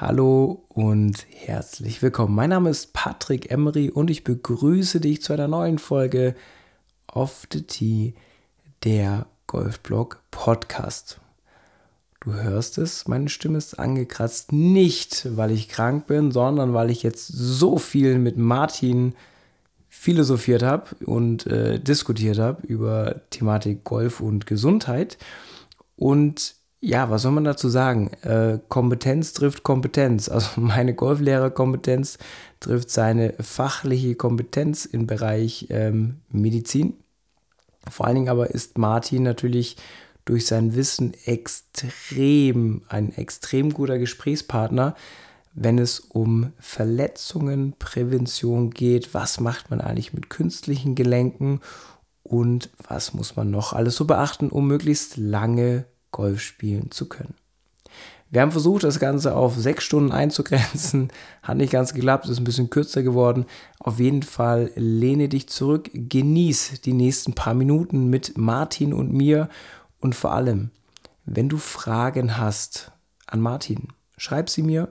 Hallo und herzlich willkommen. Mein Name ist Patrick Emery und ich begrüße dich zu einer neuen Folge Off the Tee, der Golfblog Podcast. Du hörst es, meine Stimme ist angekratzt, nicht weil ich krank bin, sondern weil ich jetzt so viel mit Martin philosophiert habe und äh, diskutiert habe über Thematik Golf und Gesundheit. Und ja, was soll man dazu sagen? Äh, Kompetenz trifft Kompetenz. Also meine Golflehrerkompetenz trifft seine fachliche Kompetenz im Bereich ähm, Medizin. Vor allen Dingen aber ist Martin natürlich durch sein Wissen extrem, ein extrem guter Gesprächspartner, wenn es um Verletzungen, Prävention geht. Was macht man eigentlich mit künstlichen Gelenken und was muss man noch alles so beachten, um möglichst lange Golf spielen zu können. Wir haben versucht, das Ganze auf sechs Stunden einzugrenzen. Hat nicht ganz geklappt, ist ein bisschen kürzer geworden. Auf jeden Fall lehne dich zurück, genieß die nächsten paar Minuten mit Martin und mir und vor allem, wenn du Fragen hast an Martin, schreib sie mir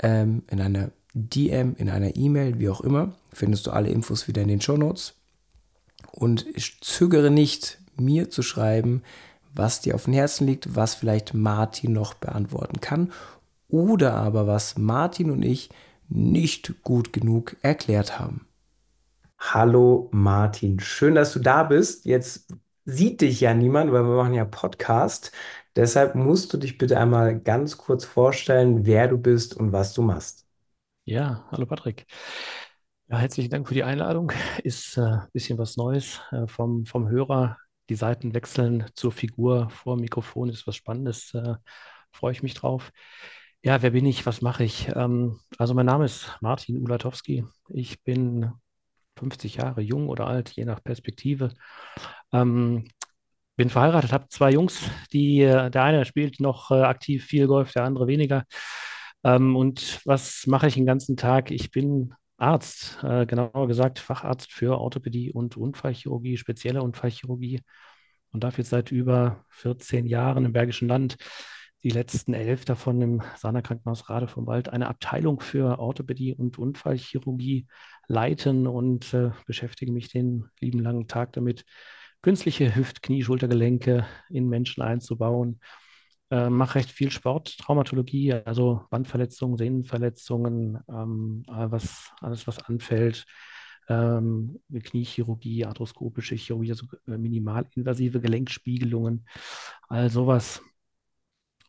ähm, in einer DM, in einer E-Mail, wie auch immer. Findest du alle Infos wieder in den Show Notes. Und zögere nicht, mir zu schreiben, was dir auf dem Herzen liegt, was vielleicht Martin noch beantworten kann oder aber was Martin und ich nicht gut genug erklärt haben. Hallo Martin, schön, dass du da bist. Jetzt sieht dich ja niemand, weil wir machen ja Podcast. Deshalb musst du dich bitte einmal ganz kurz vorstellen, wer du bist und was du machst. Ja, hallo Patrick. Ja, herzlichen Dank für die Einladung. Ist ein äh, bisschen was Neues äh, vom, vom Hörer die Seiten wechseln zur Figur vor Mikrofon ist was Spannendes. Äh, freue ich mich drauf. Ja, wer bin ich? Was mache ich? Ähm, also mein Name ist Martin Ulatowski. Ich bin 50 Jahre jung oder alt, je nach Perspektive. Ähm, bin verheiratet, habe zwei Jungs, die äh, der eine spielt noch äh, aktiv viel Golf, der andere weniger. Ähm, und was mache ich den ganzen Tag? Ich bin Arzt, äh, genauer gesagt Facharzt für Orthopädie und Unfallchirurgie, spezielle Unfallchirurgie. Und jetzt seit über 14 Jahren im Bergischen Land, die letzten elf davon im Sana Krankenhaus Rade vom Wald, eine Abteilung für Orthopädie und Unfallchirurgie leiten und äh, beschäftige mich den lieben langen Tag damit, künstliche Hüft-, Knie-, Schultergelenke in Menschen einzubauen äh, mache recht viel Sport, Traumatologie, also Bandverletzungen, Sehnenverletzungen, ähm, was, alles, was anfällt. Ähm, Kniechirurgie, arthroskopische Chirurgie, also äh, minimalinvasive Gelenkspiegelungen, all sowas.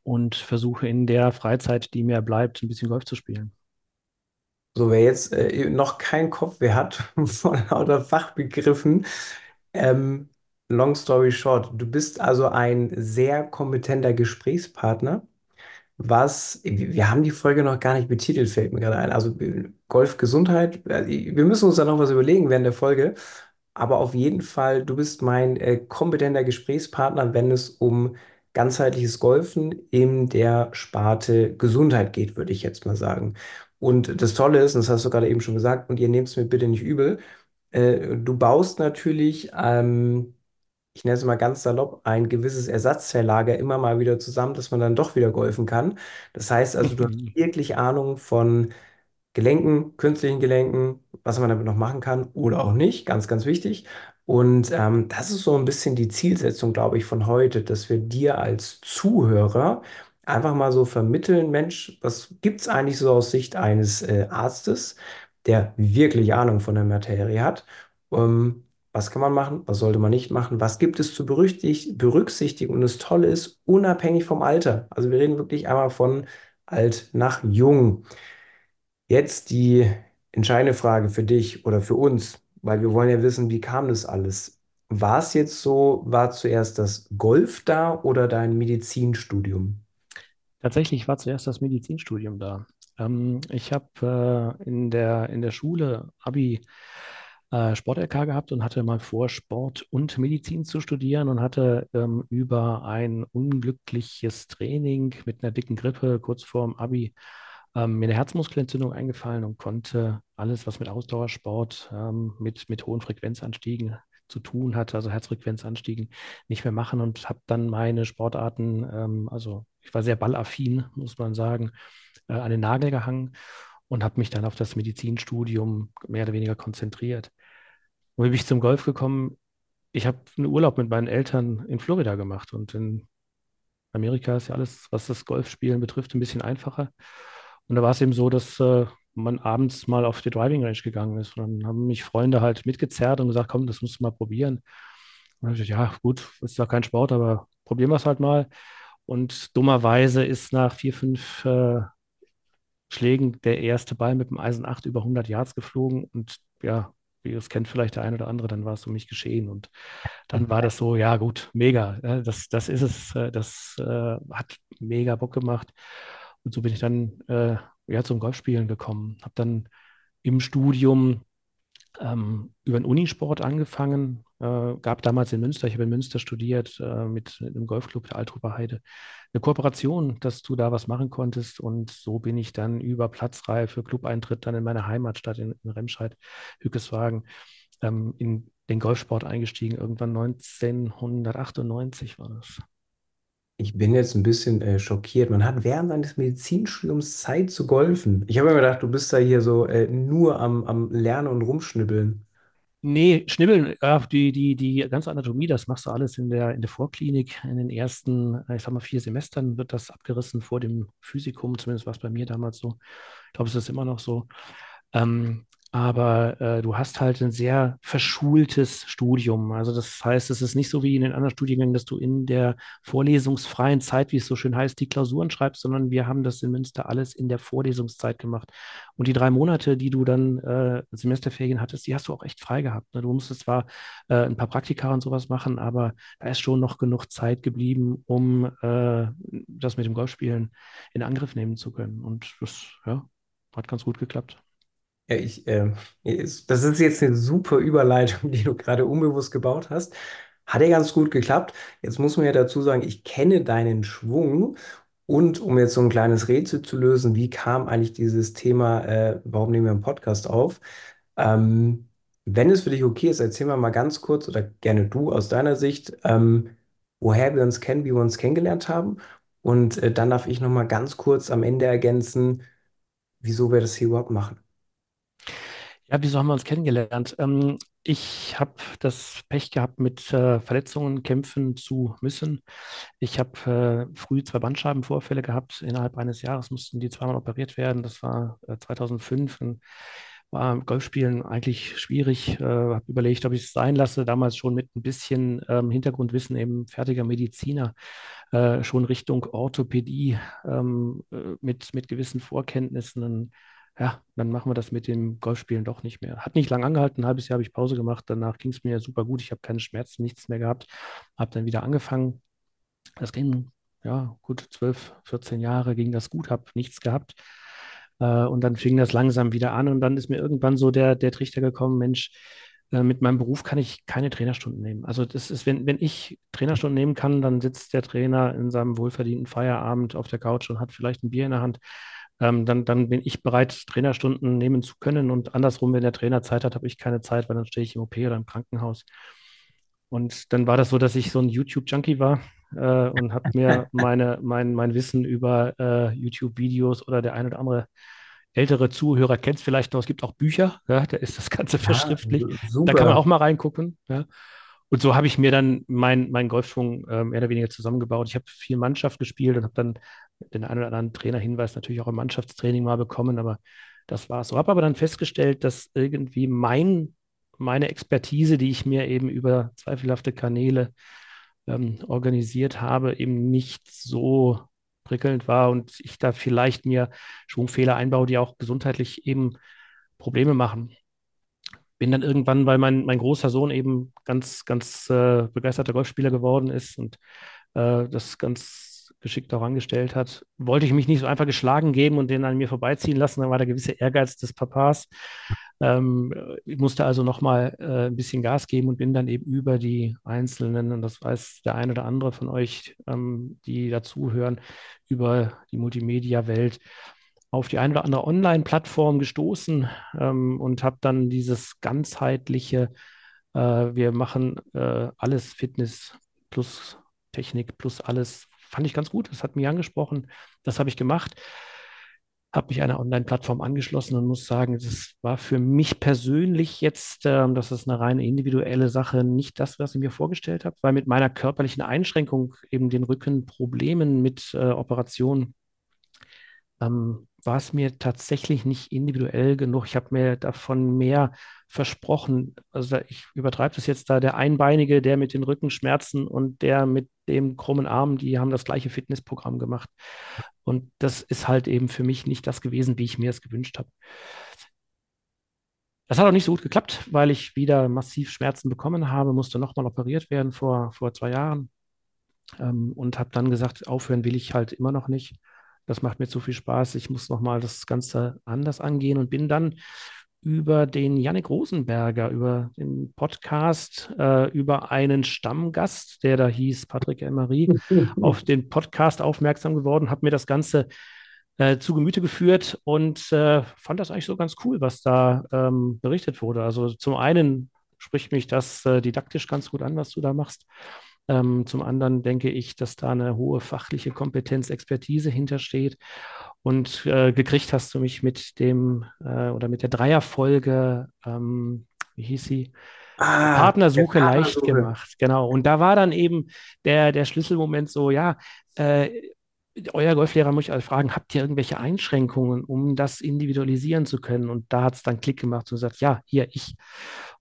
Und versuche in der Freizeit, die mir bleibt, ein bisschen Golf zu spielen. So, wer jetzt äh, noch keinen Kopf mehr hat von lauter Fachbegriffen, ähm, long story short, du bist also ein sehr kompetenter Gesprächspartner. Was, wir haben die Folge noch gar nicht betitelt, fällt mir gerade ein. Also Golf Gesundheit, wir müssen uns da noch was überlegen während der Folge. Aber auf jeden Fall, du bist mein äh, kompetenter Gesprächspartner, wenn es um ganzheitliches Golfen in der Sparte Gesundheit geht, würde ich jetzt mal sagen. Und das Tolle ist, und das hast du gerade eben schon gesagt, und ihr nehmt es mir bitte nicht übel, äh, du baust natürlich ähm, ich nenne es mal ganz salopp, ein gewisses Ersatzteillager immer mal wieder zusammen, dass man dann doch wieder golfen kann. Das heißt also, du hast wirklich Ahnung von Gelenken, künstlichen Gelenken, was man damit noch machen kann oder auch nicht, ganz, ganz wichtig. Und ähm, das ist so ein bisschen die Zielsetzung, glaube ich, von heute, dass wir dir als Zuhörer einfach mal so vermitteln, Mensch, was gibt es eigentlich so aus Sicht eines äh, Arztes, der wirklich Ahnung von der Materie hat? Ähm, was kann man machen? Was sollte man nicht machen? Was gibt es zu berücksichtigen? Und das Tolle ist, unabhängig vom Alter. Also wir reden wirklich einmal von alt nach jung. Jetzt die entscheidende Frage für dich oder für uns, weil wir wollen ja wissen, wie kam das alles? War es jetzt so, war zuerst das Golf da oder dein Medizinstudium? Tatsächlich war zuerst das Medizinstudium da. Ähm, ich habe äh, in der, in der Schule Abi äh, Sport-LK gehabt und hatte mal vor, Sport und Medizin zu studieren und hatte ähm, über ein unglückliches Training mit einer dicken Grippe kurz vorm Abi ähm, mir eine Herzmuskelentzündung eingefallen und konnte alles, was mit Ausdauersport, ähm, mit, mit hohen Frequenzanstiegen zu tun hatte, also Herzfrequenzanstiegen, nicht mehr machen und habe dann meine Sportarten, ähm, also ich war sehr ballaffin, muss man sagen, äh, an den Nagel gehangen und habe mich dann auf das Medizinstudium mehr oder weniger konzentriert. Wie bin ich zum Golf gekommen? Ich habe einen Urlaub mit meinen Eltern in Florida gemacht und in Amerika ist ja alles, was das Golfspielen betrifft, ein bisschen einfacher. Und da war es eben so, dass äh, man abends mal auf die Driving Range gegangen ist. Und dann haben mich Freunde halt mitgezerrt und gesagt, komm, das musst du mal probieren. Und dann habe ich gesagt, ja, gut, ist ja kein Sport, aber probieren wir es halt mal. Und dummerweise ist nach vier, fünf äh, Schlägen der erste Ball mit dem Eisen 8 über 100 Yards geflogen. Und ja, wie es kennt vielleicht der eine oder andere, dann war es um mich geschehen. Und dann war das so, ja gut, mega. Das, das ist es. Äh, das äh, hat mega Bock gemacht. Und so bin ich dann äh, ja, zum Golfspielen gekommen. Habe dann im Studium ähm, über den Unisport angefangen. Äh, gab damals in Münster, ich habe in Münster studiert, äh, mit, einem Golfclub der Altruber Heide, eine Kooperation, dass du da was machen konntest. Und so bin ich dann über Platzreihe für Clubeintritt dann in meine Heimatstadt in, in Remscheid, Hückeswagen, ähm, in den Golfsport eingestiegen. Irgendwann 1998 war das. Ich bin jetzt ein bisschen äh, schockiert. Man hat während seines Medizinstudiums Zeit zu golfen. Ich habe mir gedacht, du bist da hier so äh, nur am, am Lernen und Rumschnibbeln. Nee, Schnibbeln, ja, die, die, die ganze Anatomie, das machst du alles in der, in der Vorklinik. In den ersten, äh, ich sag mal, vier Semestern wird das abgerissen vor dem Physikum, zumindest war es bei mir damals so. Ich glaube, es ist immer noch so. Ähm, aber äh, du hast halt ein sehr verschultes Studium. Also das heißt, es ist nicht so wie in den anderen Studiengängen, dass du in der vorlesungsfreien Zeit, wie es so schön heißt, die Klausuren schreibst, sondern wir haben das in Münster alles in der Vorlesungszeit gemacht. Und die drei Monate, die du dann äh, Semesterferien hattest, die hast du auch echt frei gehabt. Ne? Du musstest zwar äh, ein paar Praktika und sowas machen, aber da ist schon noch genug Zeit geblieben, um äh, das mit dem Golfspielen in Angriff nehmen zu können. Und das ja, hat ganz gut geklappt. Ja, ich, äh, das ist jetzt eine super Überleitung, die du gerade unbewusst gebaut hast. Hat ja ganz gut geklappt. Jetzt muss man ja dazu sagen, ich kenne deinen Schwung. Und um jetzt so ein kleines Rätsel zu lösen, wie kam eigentlich dieses Thema, äh, warum nehmen wir einen Podcast auf? Ähm, wenn es für dich okay ist, erzähl mal mal ganz kurz oder gerne du aus deiner Sicht, ähm, woher wir uns kennen, wie wir uns kennengelernt haben. Und äh, dann darf ich noch mal ganz kurz am Ende ergänzen, wieso wir das hier überhaupt machen. Ja, wieso haben wir uns kennengelernt? Ähm, ich habe das Pech gehabt, mit äh, Verletzungen kämpfen zu müssen. Ich habe äh, früh zwei Bandscheibenvorfälle gehabt. Innerhalb eines Jahres mussten die zweimal operiert werden. Das war äh, 2005. Und war Golfspielen eigentlich schwierig. Äh, habe überlegt, ob ich es sein lasse. Damals schon mit ein bisschen ähm, Hintergrundwissen, eben fertiger Mediziner, äh, schon Richtung Orthopädie ähm, äh, mit, mit gewissen Vorkenntnissen. Ja, dann machen wir das mit dem Golfspielen doch nicht mehr. Hat nicht lange angehalten, ein halbes Jahr habe ich Pause gemacht, danach ging es mir super gut, ich habe keine Schmerzen, nichts mehr gehabt, habe dann wieder angefangen. Das ging, ja, gut 12, 14 Jahre ging das gut, habe nichts gehabt. Äh, und dann fing das langsam wieder an und dann ist mir irgendwann so der, der Trichter gekommen, Mensch, äh, mit meinem Beruf kann ich keine Trainerstunden nehmen. Also das ist, wenn, wenn ich Trainerstunden nehmen kann, dann sitzt der Trainer in seinem wohlverdienten Feierabend auf der Couch und hat vielleicht ein Bier in der Hand ähm, dann, dann bin ich bereit, Trainerstunden nehmen zu können. Und andersrum, wenn der Trainer Zeit hat, habe ich keine Zeit, weil dann stehe ich im OP oder im Krankenhaus. Und dann war das so, dass ich so ein YouTube-Junkie war äh, und habe mir meine, mein, mein Wissen über äh, YouTube-Videos oder der eine oder andere ältere Zuhörer kennt es vielleicht noch. Es gibt auch Bücher, ja, da ist das Ganze verschriftlich. Ja, da kann man auch mal reingucken. Ja. Und so habe ich mir dann meinen mein Golfschwung äh, mehr oder weniger zusammengebaut. Ich habe viel Mannschaft gespielt und habe dann den einen oder anderen Trainerhinweis natürlich auch im Mannschaftstraining mal bekommen, aber das war es so. Habe aber dann festgestellt, dass irgendwie mein, meine Expertise, die ich mir eben über zweifelhafte Kanäle ähm, organisiert habe, eben nicht so prickelnd war und ich da vielleicht mir Schwungfehler einbaue, die auch gesundheitlich eben Probleme machen bin dann irgendwann, weil mein, mein großer Sohn eben ganz, ganz äh, begeisterter Golfspieler geworden ist und äh, das ganz geschickt auch angestellt hat, wollte ich mich nicht so einfach geschlagen geben und den an mir vorbeiziehen lassen. Dann war der gewisse Ehrgeiz des Papas. Ähm, ich musste also nochmal äh, ein bisschen Gas geben und bin dann eben über die Einzelnen, und das weiß der eine oder andere von euch, ähm, die dazuhören, über die Multimedia-Welt auf die eine oder andere Online-Plattform gestoßen ähm, und habe dann dieses ganzheitliche Äh, wir machen äh, alles Fitness plus Technik plus alles. Fand ich ganz gut. Das hat mich angesprochen. Das habe ich gemacht habe mich einer Online-Plattform angeschlossen und muss sagen, das war für mich persönlich jetzt, ähm, das ist eine reine individuelle Sache, nicht das, was ich mir vorgestellt habe, weil mit meiner körperlichen Einschränkung, eben den Rückenproblemen mit äh, Operationen, ähm, war es mir tatsächlich nicht individuell genug. Ich habe mir davon mehr versprochen. Also ich übertreibe das jetzt da, der Einbeinige, der mit den Rückenschmerzen und der mit dem krummen Arm, die haben das gleiche Fitnessprogramm gemacht. Und das ist halt eben für mich nicht das gewesen, wie ich mir es gewünscht habe. Das hat auch nicht so gut geklappt, weil ich wieder massiv Schmerzen bekommen habe, musste nochmal operiert werden vor, vor zwei Jahren ähm, und habe dann gesagt, aufhören will ich halt immer noch nicht. Das macht mir zu viel Spaß. Ich muss nochmal das Ganze anders angehen und bin dann über den Yannick Rosenberger, über den Podcast, äh, über einen Stammgast, der da hieß Patrick Emery, auf den Podcast aufmerksam geworden, habe mir das Ganze äh, zu Gemüte geführt und äh, fand das eigentlich so ganz cool, was da ähm, berichtet wurde. Also zum einen spricht mich das äh, didaktisch ganz gut an, was du da machst. Ähm, zum anderen denke ich, dass da eine hohe fachliche Kompetenz, Expertise hintersteht. Und äh, gekriegt hast du mich mit dem äh, oder mit der Dreierfolge, ähm, wie hieß sie? Ah, Partnersuche leicht gemacht, genau. Und da war dann eben der, der Schlüsselmoment so, ja, äh, euer Golflehrer muss ich also fragen, habt ihr irgendwelche Einschränkungen, um das individualisieren zu können? Und da hat es dann Klick gemacht und gesagt, ja, hier, ich.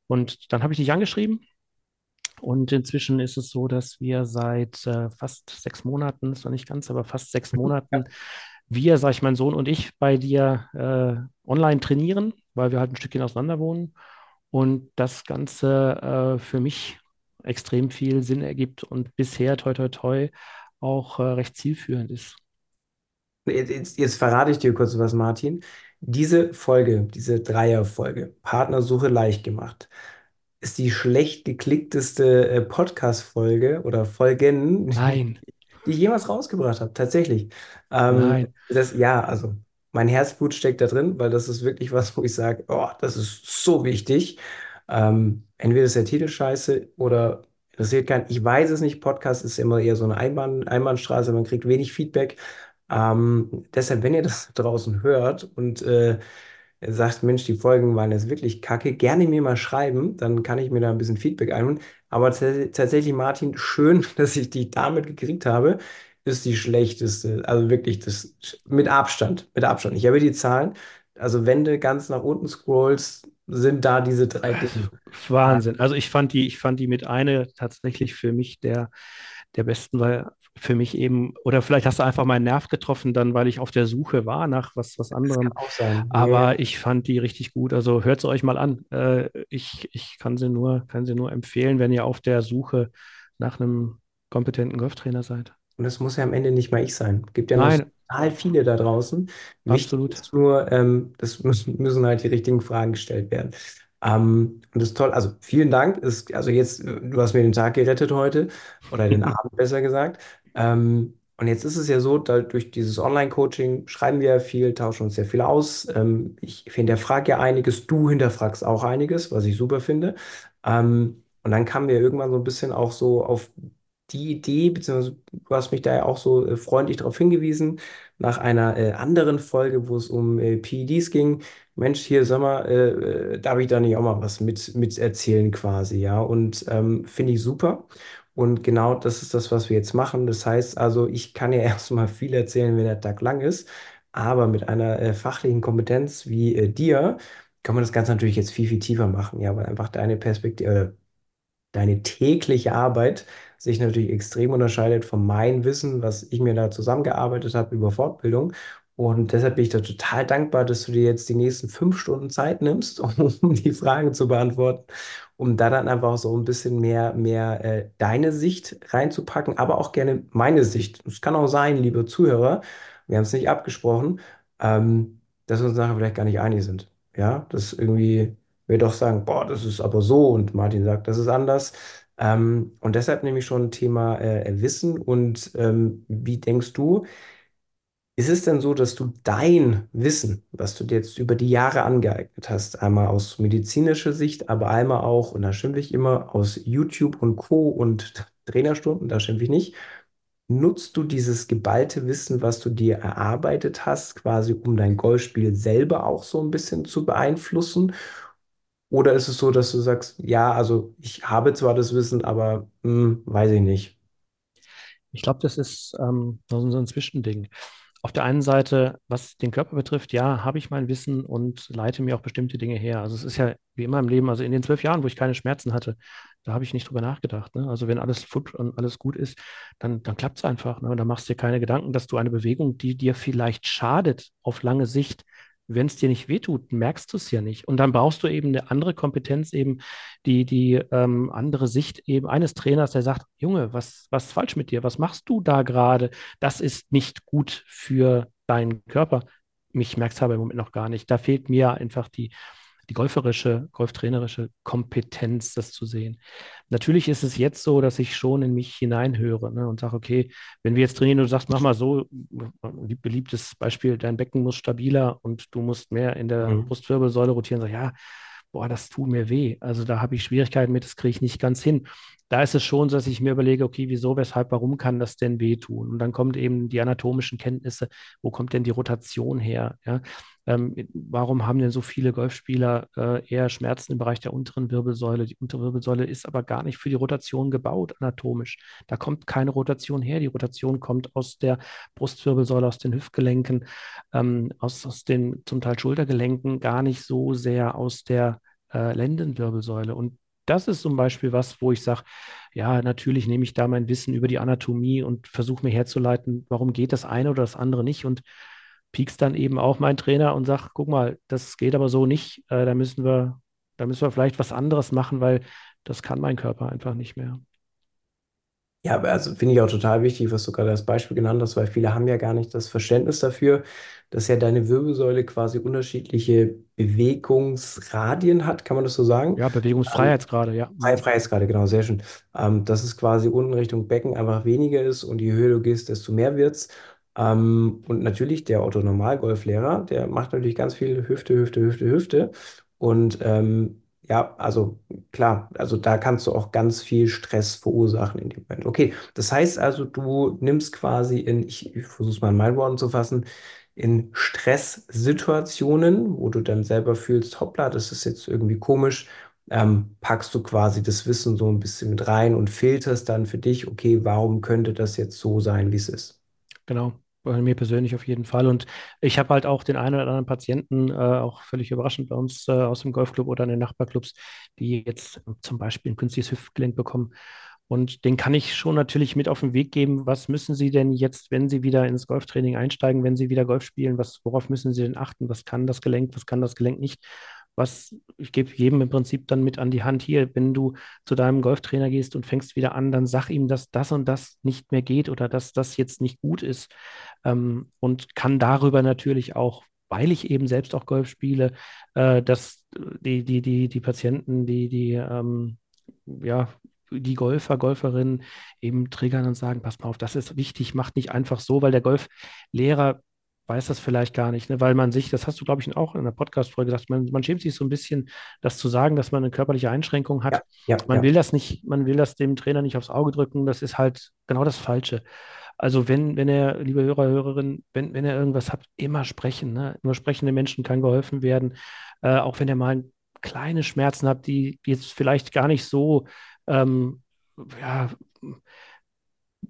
Und dann habe ich dich angeschrieben und inzwischen ist es so, dass wir seit äh, fast sechs Monaten, ist noch nicht ganz, aber fast sechs Monaten, wir, sag ich, mein Sohn und ich, bei dir äh, online trainieren, weil wir halt ein Stückchen auseinander wohnen. Und das Ganze äh, für mich extrem viel Sinn ergibt und bisher, toi, toi, toi, auch äh, recht zielführend ist. Jetzt, jetzt, verrate ich dir kurz was, Martin. Diese Folge, diese Dreierfolge, Partnersuche leicht gemacht, ist die schlecht geklickteste äh, Podcast-Folge oder Folgen, Nein. die ich jemals rausgebracht habe, tatsächlich. Ähm, Nein. das, ja, also mein Herzblut steckt da drin, weil das ist wirklich was, wo ich sage, oh, das ist so wichtig. Ähm, entweder ist der Titel scheiße oder interessiert keinen. Ich weiß es nicht. Podcast ist immer eher so eine Einbahn, Einbahnstraße, man kriegt wenig Feedback. Ähm, deshalb, wenn ihr das draußen hört und äh, sagt, Mensch, die Folgen waren jetzt wirklich kacke, gerne mir mal schreiben, dann kann ich mir da ein bisschen Feedback einholen. Aber tatsächlich, Martin, schön, dass ich dich damit gekriegt habe, ist die schlechteste, also wirklich das mit Abstand, mit Abstand. Ich habe die Zahlen, also wenn du ganz nach unten scrollst, sind da diese drei Dinge. Wahnsinn. Also ich fand die, ich fand die mit eine tatsächlich für mich der, der besten, weil für mich eben, oder vielleicht hast du einfach meinen Nerv getroffen, dann, weil ich auf der Suche war nach was, was anderem. Aber ja. ich fand die richtig gut. Also hört sie euch mal an. Äh, ich, ich kann sie nur, kann sie nur empfehlen, wenn ihr auf der Suche nach einem kompetenten Golftrainer seid. Und das muss ja am Ende nicht mal ich sein. Es gibt ja noch total viele da draußen. Absolut. Nur, ähm, das müssen, müssen halt die richtigen Fragen gestellt werden. Ähm, und das ist toll. Also vielen Dank. Ist, also jetzt, du hast mir den Tag gerettet heute oder den Abend besser gesagt. Ähm, und jetzt ist es ja so, da durch dieses Online-Coaching schreiben wir ja viel, tauschen uns sehr viel aus. Ähm, ich hinterfrage ja einiges, du hinterfragst auch einiges, was ich super finde. Ähm, und dann kamen wir irgendwann so ein bisschen auch so auf die Idee, beziehungsweise du hast mich da ja auch so äh, freundlich darauf hingewiesen, nach einer äh, anderen Folge, wo es um äh, PEDs ging. Mensch, hier, sag mal, äh, äh, darf ich da nicht auch mal was mit, mit erzählen quasi, ja? Und ähm, finde ich super. Und genau das ist das, was wir jetzt machen. Das heißt also, ich kann ja erstmal viel erzählen, wenn der Tag lang ist, aber mit einer äh, fachlichen Kompetenz wie äh, dir kann man das Ganze natürlich jetzt viel, viel tiefer machen, ja, weil einfach deine Perspektive, äh, deine tägliche Arbeit sich natürlich extrem unterscheidet von meinem Wissen, was ich mir da zusammengearbeitet habe über Fortbildung. Und deshalb bin ich da total dankbar, dass du dir jetzt die nächsten fünf Stunden Zeit nimmst, um die Fragen zu beantworten, um da dann einfach so ein bisschen mehr, mehr äh, deine Sicht reinzupacken, aber auch gerne meine Sicht. Es kann auch sein, liebe Zuhörer, wir haben es nicht abgesprochen, ähm, dass wir uns nachher vielleicht gar nicht einig sind. Ja, dass irgendwie wir doch sagen, boah, das ist aber so und Martin sagt, das ist anders. Ähm, und deshalb nehme ich schon Thema äh, Wissen und ähm, wie denkst du, Ist es denn so, dass du dein Wissen, was du dir jetzt über die Jahre angeeignet hast, einmal aus medizinischer Sicht, aber einmal auch, und da schimpfe ich immer, aus YouTube und Co. und Trainerstunden, da schimpfe ich nicht, nutzt du dieses geballte Wissen, was du dir erarbeitet hast, quasi um dein Golfspiel selber auch so ein bisschen zu beeinflussen? Oder ist es so, dass du sagst, ja, also ich habe zwar das Wissen, aber hm, weiß ich nicht. Ich glaube, das ist ähm, so ein Zwischending. Auf der einen Seite, was den Körper betrifft, ja, habe ich mein Wissen und leite mir auch bestimmte Dinge her. Also es ist ja wie immer im Leben, also in den zwölf Jahren, wo ich keine Schmerzen hatte, da habe ich nicht drüber nachgedacht. Ne? Also wenn alles fit und alles gut ist, dann, dann klappt es einfach. Ne? Und da machst du dir keine Gedanken, dass du eine Bewegung, die dir vielleicht schadet auf lange Sicht, wenn es dir nicht wehtut, merkst du es ja nicht. Und dann brauchst du eben eine andere Kompetenz, eben die, die ähm, andere Sicht eben eines Trainers, der sagt, Junge, was, was ist falsch mit dir? Was machst du da gerade? Das ist nicht gut für deinen Körper. Mich merkt es aber im Moment noch gar nicht. Da fehlt mir einfach die, die golferische, golftrainerische Kompetenz, das zu sehen. Natürlich ist es jetzt so, dass ich schon in mich hineinhöre ne, und sage, okay, wenn wir jetzt trainieren und du sagst, mach mal so, beliebtes Beispiel, dein Becken muss stabiler und du musst mehr in der Mhm. Brustwirbelsäule rotieren, sag, ja, boah, das tut mir weh. Also da habe ich Schwierigkeiten mit, das kriege ich nicht ganz hin. Da ist es schon so, dass ich mir überlege, okay, wieso, weshalb, warum kann das denn wehtun? Und dann kommt eben die anatomischen Kenntnisse, wo kommt denn die Rotation her? Ja? Ähm, warum haben denn so viele Golfspieler äh, eher Schmerzen im Bereich der unteren Wirbelsäule? Die untere Wirbelsäule ist aber gar nicht für die Rotation gebaut, anatomisch. Da kommt keine Rotation her. Die Rotation kommt aus der Brustwirbelsäule, aus den Hüftgelenken, ähm, aus, aus den zum Teil Schultergelenken, gar nicht so sehr aus der äh, Lendenwirbelsäule. Und das ist zum Beispiel was, wo ich sage, ja, natürlich nehme ich da mein Wissen über die Anatomie und versuche mir herzuleiten, warum geht das eine oder das andere nicht und piekst dann eben auch meinen Trainer und sag, guck mal, das geht aber so nicht, äh, da müssen wir, da müssen wir vielleicht was anderes machen, weil das kann mein Körper einfach nicht mehr. Ja, aber also finde ich auch total wichtig, was du gerade als Beispiel genannt hast, weil viele haben ja gar nicht das Verständnis dafür, dass ja deine Wirbelsäule quasi unterschiedliche Bewegungsradien hat, kann man das so sagen? Ja, Ähm, Bewegungsfreiheitsgrade, ja. Mhm. Freiheitsgrade, genau, sehr schön. Ähm, dass es quasi unten Richtung Becken einfach weniger ist und je höher du gehst, desto mehr wird's. Ähm, und natürlich der Otto-Normal-Golflehrer, der macht natürlich ganz viel Hüfte, Hüfte, Hüfte, Hüfte. Und ähm, ja, also klar, also da kannst du auch ganz viel Stress verursachen in dem Moment. Okay, das heißt also, du nimmst quasi in, ich, ich versuche es mal in meinen Worten zu fassen, in Stresssituationen, wo du dann selber fühlst, hoppla, das ist jetzt irgendwie komisch ähm, packst du quasi das Wissen so ein bisschen mit rein und filterst dann für dich, okay, warum könnte das jetzt so sein, wie es ist? Genau, bei mir persönlich auf jeden Fall. Und ich habe halt auch den einen oder anderen Patienten, äh, auch völlig überraschend bei uns äh, aus dem Golfclub oder in den Nachbarclubs, die jetzt zum Beispiel ein künstliches Hüftgelenk bekommen. Und den kann ich schon natürlich mit auf den Weg geben. Was müssen Sie denn jetzt, wenn Sie wieder ins Golftraining einsteigen, wenn Sie wieder Golf spielen? Was, worauf müssen Sie denn achten? Was kann das Gelenk? Was kann das Gelenk nicht? Was, ich gebe jedem im Prinzip dann mit an die Hand hier, wenn du zu deinem Golftrainer gehst und fängst wieder an, dann sag ihm, dass das und das nicht mehr geht oder dass das jetzt nicht gut ist. Ähm, und kann darüber natürlich auch, weil ich eben selbst auch Golf spiele, äh, dass die, die, die, die Patienten, die, die, ähm, ja, die Golfer, Golferinnen eben triggern und sagen, pass mal auf, das ist wichtig, macht nicht einfach so, weil der Golflehrer weiß das vielleicht gar nicht, ne? weil man sich, das hast du, glaube ich, auch in einer Podcast-Folge gesagt, man, man schämt sich so ein bisschen, das zu sagen, dass man eine körperliche Einschränkung hat. Ja, ja, Man ja. will das nicht, man will das dem Trainer nicht aufs Auge drücken, das ist halt genau das Falsche. Also wenn, wenn er, liebe Hörer, Hörerin, wenn, wenn er irgendwas hat, immer sprechen. Ne? Nur sprechende Menschen kann geholfen werden, äh, auch wenn er mal kleine Schmerzen hat, die jetzt vielleicht gar nicht so ähm, ja,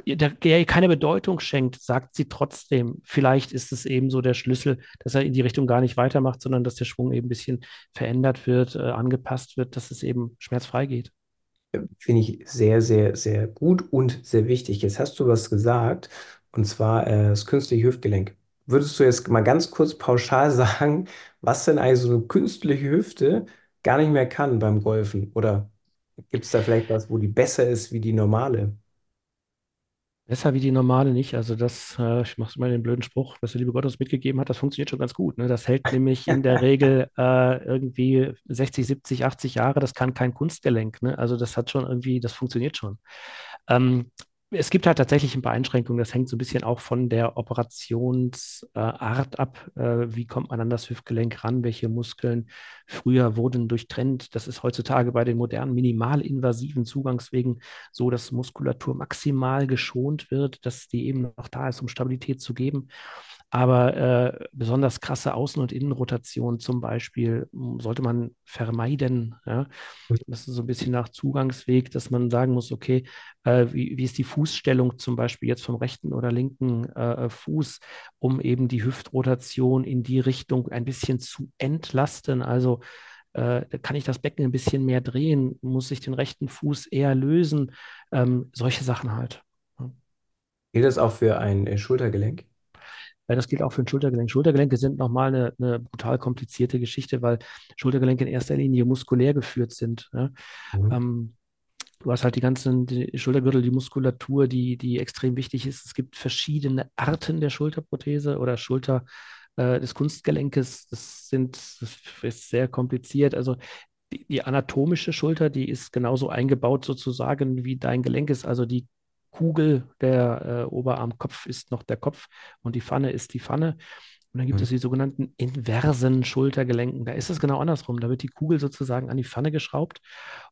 der, ihr keine Bedeutung schenkt, sagt sie trotzdem. Vielleicht ist es eben so der Schlüssel, dass er in die Richtung gar nicht weitermacht, sondern dass der Schwung eben ein bisschen verändert wird, äh, angepasst wird, dass es eben schmerzfrei geht. Finde ich sehr, sehr, sehr gut und sehr wichtig. Jetzt hast du was gesagt, und zwar äh, das künstliche Hüftgelenk. Würdest du jetzt mal ganz kurz pauschal sagen, was denn eigentlich so eine künstliche Hüfte gar nicht mehr kann beim Golfen? Oder gibt es da vielleicht was, wo die besser ist wie die normale? Besser wie die normale nicht. Also das, äh, ich mache mal den blöden Spruch, was der liebe Gott uns mitgegeben hat, das funktioniert schon ganz gut. Ne? Das hält nämlich in der Regel äh, irgendwie 60, 70, 80 Jahre. Das kann kein Kunstgelenk. Ne? Also das hat schon irgendwie, das funktioniert schon. Ähm, es gibt halt tatsächlich ein paar Einschränkungen. Das hängt so ein bisschen auch von der Operationsart ab. Äh, wie kommt man an das Hüftgelenk ran? Welche Muskeln früher wurden durchtrennt? Das ist heutzutage bei den modernen minimalinvasiven Zugangswegen so, dass Muskulatur maximal geschont wird, dass die eben noch da ist, um Stabilität zu geben. Aber äh, besonders krasse Außen- und Innenrotation zum Beispiel sollte man vermeiden. Ja? Das ist so ein bisschen nach Zugangsweg, dass man sagen muss, okay, äh, wie, wie, ist die Fußstellung zum Beispiel jetzt vom rechten oder linken äh, Fuß, um eben die Hüftrotation in die Richtung ein bisschen zu entlasten. Also äh, kann ich das Becken ein bisschen mehr drehen? Muss ich den rechten Fuß eher lösen? Ähm, solche Sachen halt. Gilt das auch für ein äh, Schultergelenk? Das gilt auch für ein Schultergelenk. Schultergelenke sind nochmal eine, eine brutal komplizierte Geschichte, weil Schultergelenke in erster Linie muskulär geführt sind. Ja? Mhm. Ähm, du hast halt die ganzen die Schultergürtel, die Muskulatur, die, die extrem wichtig ist. Es gibt verschiedene Arten der Schulterprothese oder Schulter äh, des Kunstgelenkes. Das sind das ist sehr kompliziert. Also die, die, anatomische Schulter, die ist genauso eingebaut sozusagen wie dein Gelenk ist. Also die Kugel, der äh, Oberarmkopf ist noch der Kopf und die Pfanne ist die Pfanne. Und dann gibt mhm. es die sogenannten inversen Schultergelenken. Da ist es genau andersrum. Da wird die Kugel sozusagen an die Pfanne geschraubt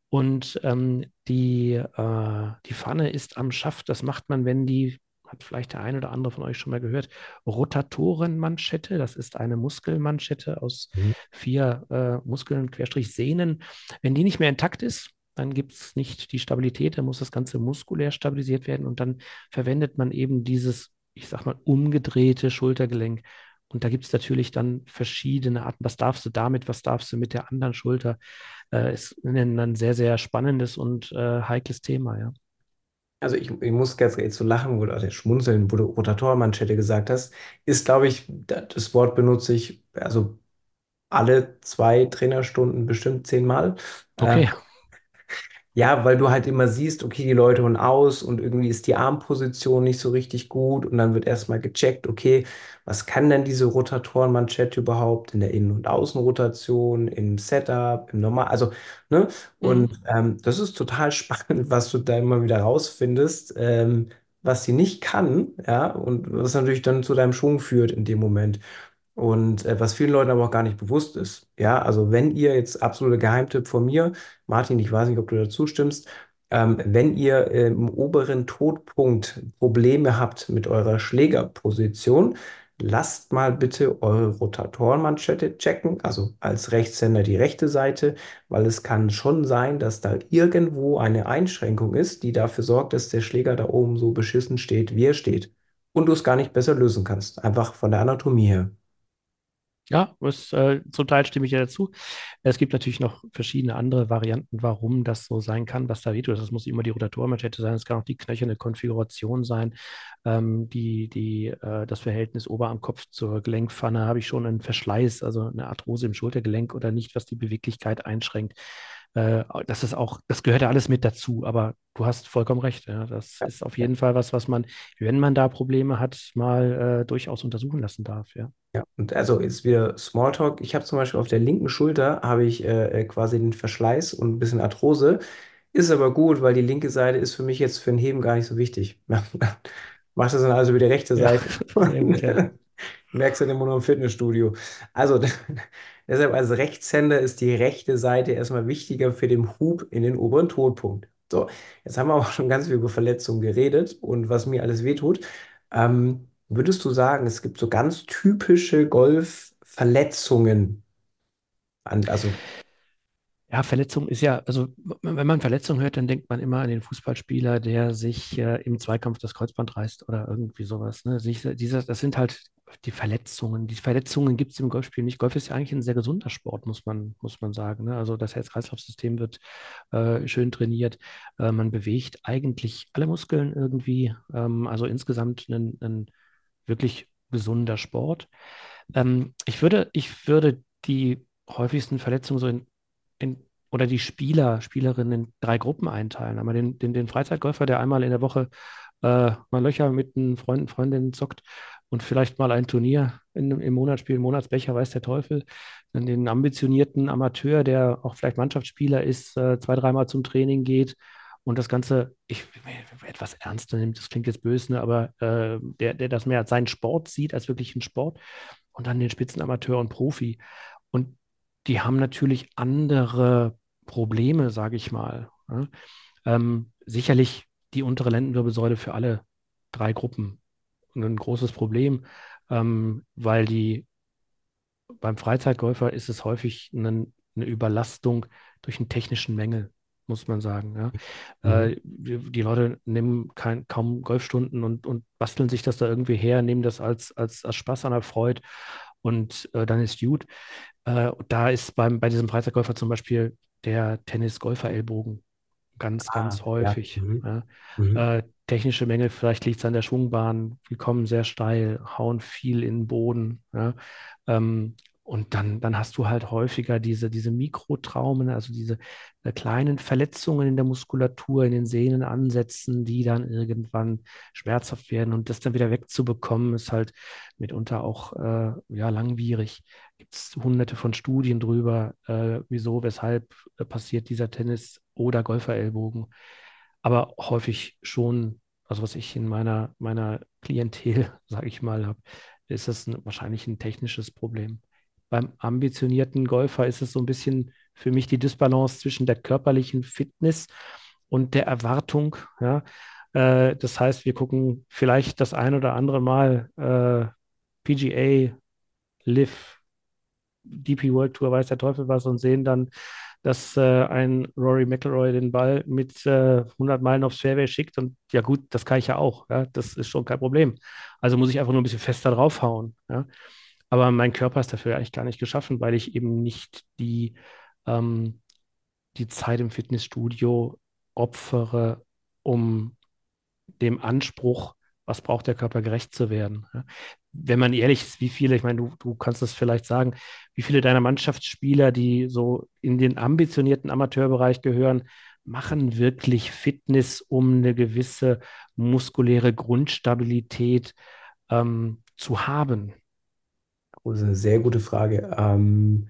und ähm, die, äh, die Pfanne ist am Schaft. Das macht man, wenn die, hat vielleicht der eine oder andere von euch schon mal gehört, Rotatorenmanschette. Das ist eine Muskelmanschette aus mhm. vier äh, Muskeln, Querstrich Sehnen. Wenn die nicht mehr intakt ist, dann gibt es nicht die Stabilität, dann muss das Ganze muskulär stabilisiert werden und dann verwendet man eben dieses, ich sag mal, umgedrehte Schultergelenk. Und da gibt es natürlich dann verschiedene Arten. Was darfst du damit, was darfst du mit der anderen Schulter? Äh, ist ein, ein sehr, sehr spannendes und äh, heikles Thema, ja. Also ich, ich muss ganz ehrlich so lachen oder also schmunzeln, wo du Rotatormanschette gesagt hast, ist, glaube ich, das Wort benutze ich also alle zwei Trainerstunden bestimmt zehnmal. Okay. Äh, ja, weil du halt immer siehst, okay, die Leute holen aus und irgendwie ist die Armposition nicht so richtig gut und dann wird erstmal gecheckt, okay, was kann denn diese Rotatorenmanschette überhaupt in der Innen- und Außenrotation, im Setup, im Normal, also, ne? Und mhm. ähm, das ist total spannend, was du da immer wieder rausfindest, ähm, was sie nicht kann, ja, und was natürlich dann zu deinem Schwung führt in dem Moment. Und äh, was vielen Leuten aber auch gar nicht bewusst ist. Ja, also wenn ihr jetzt absoluter Geheimtipp von mir, Martin, ich weiß nicht, ob du dazu stimmst, ähm, wenn ihr äh, im oberen Todpunkt Probleme habt mit eurer Schlägerposition, lasst mal bitte eure Rotatorenmanschette checken, also als Rechtshänder die rechte Seite, weil es kann schon sein, dass da irgendwo eine Einschränkung ist, die dafür sorgt, dass der Schläger da oben so beschissen steht, wie er steht. Und du es gar nicht besser lösen kannst, einfach von der Anatomie her. Ja, was, äh, zum Teil stimme ich ja dazu. Es gibt natürlich noch verschiedene andere Varianten, warum das so sein kann, was da wehtut. Das muss immer die Rotatormanschette sein, es kann auch die knöcherne Konfiguration sein, ähm, die, die, äh, das Verhältnis Oberarmkopf zur Gelenkpfanne. Habe ich schon einen Verschleiß, also eine Arthrose im Schultergelenk oder nicht, was die Beweglichkeit einschränkt. Äh, das ist auch, das gehört ja alles mit dazu, aber du hast vollkommen recht. Ja. Das ja. ist auf jeden Fall was, was man, wenn man da Probleme hat, mal äh, durchaus untersuchen lassen darf. Ja. Ja, und also ist wieder Smalltalk. Ich habe zum Beispiel auf der linken Schulter habe ich äh, äh, quasi den Verschleiß und ein bisschen Arthrose. Ist aber gut, weil die linke Seite ist für mich jetzt für ein Heben gar nicht so wichtig. Mach das dann also über die rechte Seite. Ja, gut, ja. Merkst du immer nur im Fitnessstudio. Also deshalb als Rechtshänder ist die rechte Seite erstmal wichtiger für den Hub in den oberen Todpunkt. So, jetzt haben wir auch schon ganz viel über Verletzungen geredet und was mir alles wehtut. Ähm, würdest du sagen, es gibt so ganz typische Golfverletzungen? also ja, Verletzung ist ja, also wenn man Verletzung hört, dann denkt man immer an den Fußballspieler, der sich äh, im Zweikampf das Kreuzband reißt oder irgendwie sowas. Ne? Sich, dieser, das sind halt die Verletzungen. Die Verletzungen gibt es im Golfspiel nicht. Golf ist ja eigentlich ein sehr gesunder Sport, muss man, muss man sagen. Ne? Also das Herz-Kreislauf-System wird äh, schön trainiert. Äh, man bewegt eigentlich alle Muskeln irgendwie. Ähm, also insgesamt ein, ein wirklich gesunder Sport. Ähm, ich würde, ich würde die häufigsten Verletzungen so in in, oder die Spieler, Spielerinnen in drei Gruppen einteilen. Einmal den, den, den Freizeitgolfer, der einmal in der Woche äh, mal Löcher mit einem Freund, Freundinnen zockt und vielleicht mal ein Turnier in, im Monat spielt, Monatsbecher, weiß der Teufel. Dann den ambitionierten Amateur, der auch vielleicht Mannschaftsspieler ist, äh, zwei, dreimal zum Training geht und das Ganze, ich etwas ernster nimmt, das klingt jetzt böse, ne, aber äh, der, der das mehr als seinen Sport sieht, als wirklich einen Sport und dann den Spitzenamateur und Profi. Und die haben natürlich andere Probleme, sage ich mal. Ja? Ähm, sicherlich die untere Lendenwirbelsäule für alle drei Gruppen ein großes Problem, ähm, weil die beim Freizeitgolfer ist es häufig eine, eine Überlastung durch einen technischen Mängel muss man sagen. Ja. Mhm. Äh, die, die, Leute nehmen kein, kaum Golfstunden und, und basteln sich das da irgendwie her, nehmen das als, als, als Spaß an der Freude und äh, dann ist gut. Äh, da ist beim, bei diesem Freizeitgolfer zum Beispiel der Tennis-Golfer-Ellbogen ganz, ah, ganz häufig. Ja. Mhm. Ja. Mhm. Technische Mängel, vielleicht liegt es an der Schwungbahn, wir kommen sehr steil, hauen viel in den Boden. Ja. Ähm, und dann, dann hast du halt häufiger diese, diese Mikrotraumen, also diese äh, kleinen Verletzungen in der Muskulatur, in den Sehnenansätzen, die dann irgendwann schmerzhaft werden. Und das dann wieder wegzubekommen, ist halt mitunter auch äh, ja, langwierig. Gibt es hunderte von Studien drüber, äh, wieso, weshalb äh, passiert dieser Tennis- oder Golferellbogen. Aber häufig schon, also was ich in meiner, meiner Klientel, sage ich mal, habe, ist das ein, wahrscheinlich ein technisches Problem beim ambitionierten Golfer ist es so ein bisschen für mich die Disbalance zwischen der körperlichen Fitness und der Erwartung. Ja? Äh, das heißt, wir gucken vielleicht das ein oder andere Mal äh, PGA, Live, DP World Tour, weiß der Teufel was, und sehen dann, dass äh, ein Rory McIlroy den Ball mit äh, 100 Meilen aufs Fairway schickt. Und ja gut, das kann ich ja auch. Ja? Das ist schon kein Problem. Also muss ich einfach nur ein bisschen fester draufhauen. Ja? Aber mein Körper ist dafür eigentlich gar nicht geschaffen, weil ich eben nicht die, ähm, die Zeit im Fitnessstudio opfere, um dem Anspruch, was braucht der Körper, gerecht zu werden. Wenn man ehrlich ist, wie viele, ich meine, du, du kannst das vielleicht sagen, wie viele deiner Mannschaftsspieler, die so in den ambitionierten Amateurbereich gehören, machen wirklich Fitness, um eine gewisse muskuläre Grundstabilität ähm, zu haben. Das ist eine sehr gute Frage. Ähm,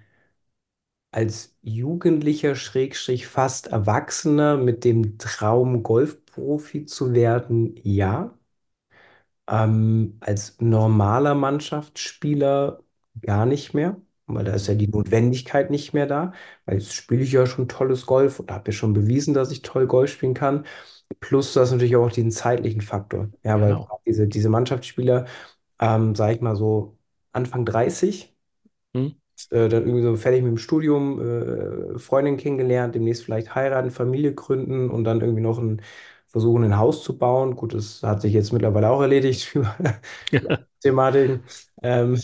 als Jugendlicher, Schrägstrich fast Erwachsener mit dem Traum, Golfprofi zu werden, ja. Ähm, als normaler Mannschaftsspieler gar nicht mehr, weil da ist ja die Notwendigkeit nicht mehr da, weil jetzt spiele ich ja schon tolles Golf und habe ja schon bewiesen, dass ich toll Golf spielen kann. Plus du hast natürlich auch den zeitlichen Faktor. Ja, weil Genau. diese, diese Mannschaftsspieler, ähm, sage ich mal so, Anfang 30, Hm? äh, dann irgendwie so fertig mit dem Studium, äh, Freundin kennengelernt, demnächst vielleicht heiraten, Familie gründen und dann irgendwie noch ein, versuchen, ein Haus zu bauen. Gut, das hat sich jetzt mittlerweile auch erledigt, Thematiken. Ähm,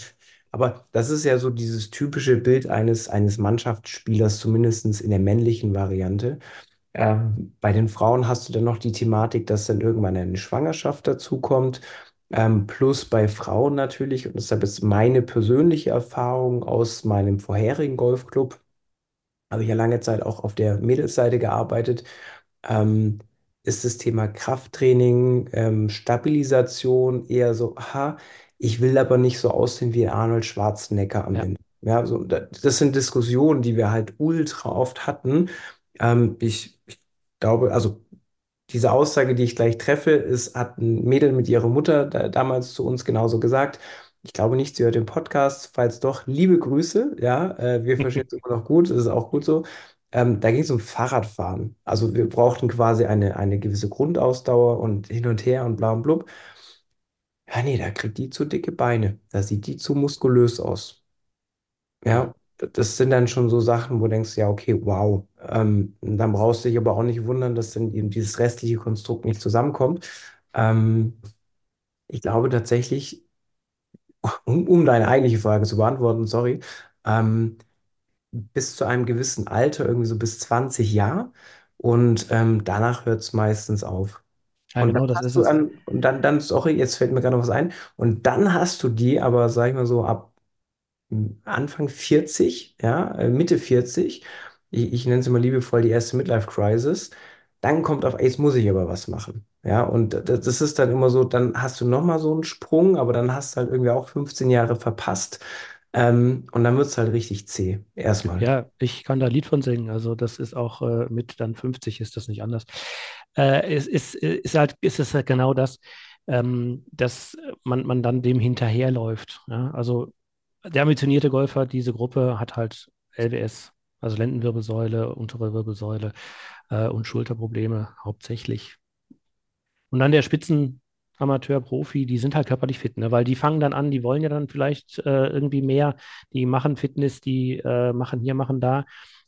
aber das ist ja so dieses typische Bild eines, eines Mannschaftsspielers, zumindest in der männlichen Variante. Ähm, bei den Frauen hast du dann noch die Thematik, dass dann irgendwann eine Schwangerschaft dazukommt. Ähm, plus bei Frauen natürlich, und deshalb ist meine persönliche Erfahrung aus meinem vorherigen Golfclub, habe ich ja lange Zeit auch auf der Mädelsseite gearbeitet, ähm, ist das Thema Krafttraining, ähm, Stabilisation eher so, aha, ich will aber nicht so aussehen wie Arnold Schwarzenegger am Ja, Ende. Ja, so, da- das sind Diskussionen, die wir halt ultra oft hatten. Ähm, ich, ich glaube, also diese Aussage, die ich gleich treffe, ist, hat ein Mädel mit ihrer Mutter da, damals zu uns genauso gesagt. Ich glaube nicht, sie hört den Podcast. Falls doch, liebe Grüße. Ja, äh, wir verstehen es immer noch gut. Das ist auch gut so. Ähm, da ging es um Fahrradfahren. Also wir brauchten quasi eine, eine gewisse Grundausdauer und hin und her und bla und blub. Ja, nee, da kriegt die zu dicke Beine. Da sieht die zu muskulös aus. ja, das sind dann schon so Sachen, wo du denkst, ja, okay, wow. Ähm, dann brauchst du dich aber auch nicht wundern, dass dann eben dieses restliche Konstrukt nicht zusammenkommt. Ähm, ich glaube tatsächlich, um, um deine eigentliche Frage zu beantworten, sorry, ähm, bis zu einem gewissen Alter, irgendwie so bis 20 Jahre, und ähm, danach hört es meistens auf. ja, Und dann genau das hast ist du es. an, und dann, dann, sorry, jetzt fällt mir gerade noch was ein, und dann hast du die, aber sag ich mal so, ab Anfang 40, ja, äh, Mitte 40, ich, ich nenne es immer liebevoll die erste Midlife-Crisis, dann kommt auf, jetzt muss ich aber was machen. Ja, und das, das ist dann immer so, dann hast du nochmal so einen Sprung, aber dann hast du halt irgendwie auch 15 Jahre verpasst. Ähm, und dann wird es halt richtig zäh. Erstmal. Ja, ich kann da ein Lied von singen. Also das ist auch äh, mit dann 50 ist das nicht anders. Äh, es ist, ist halt, ist es halt genau das, ähm, dass man, man dann dem hinterherläuft. Ja? Also der ambitionierte Golfer, diese Gruppe hat halt LWS, also Lendenwirbelsäule, untere Wirbelsäule äh, und Schulterprobleme hauptsächlich. Und dann der Spitzenamateur, Profi, die sind halt körperlich fit, ne? weil die fangen dann an, die wollen ja dann vielleicht äh, irgendwie mehr, die machen Fitness, die äh, machen hier, machen da,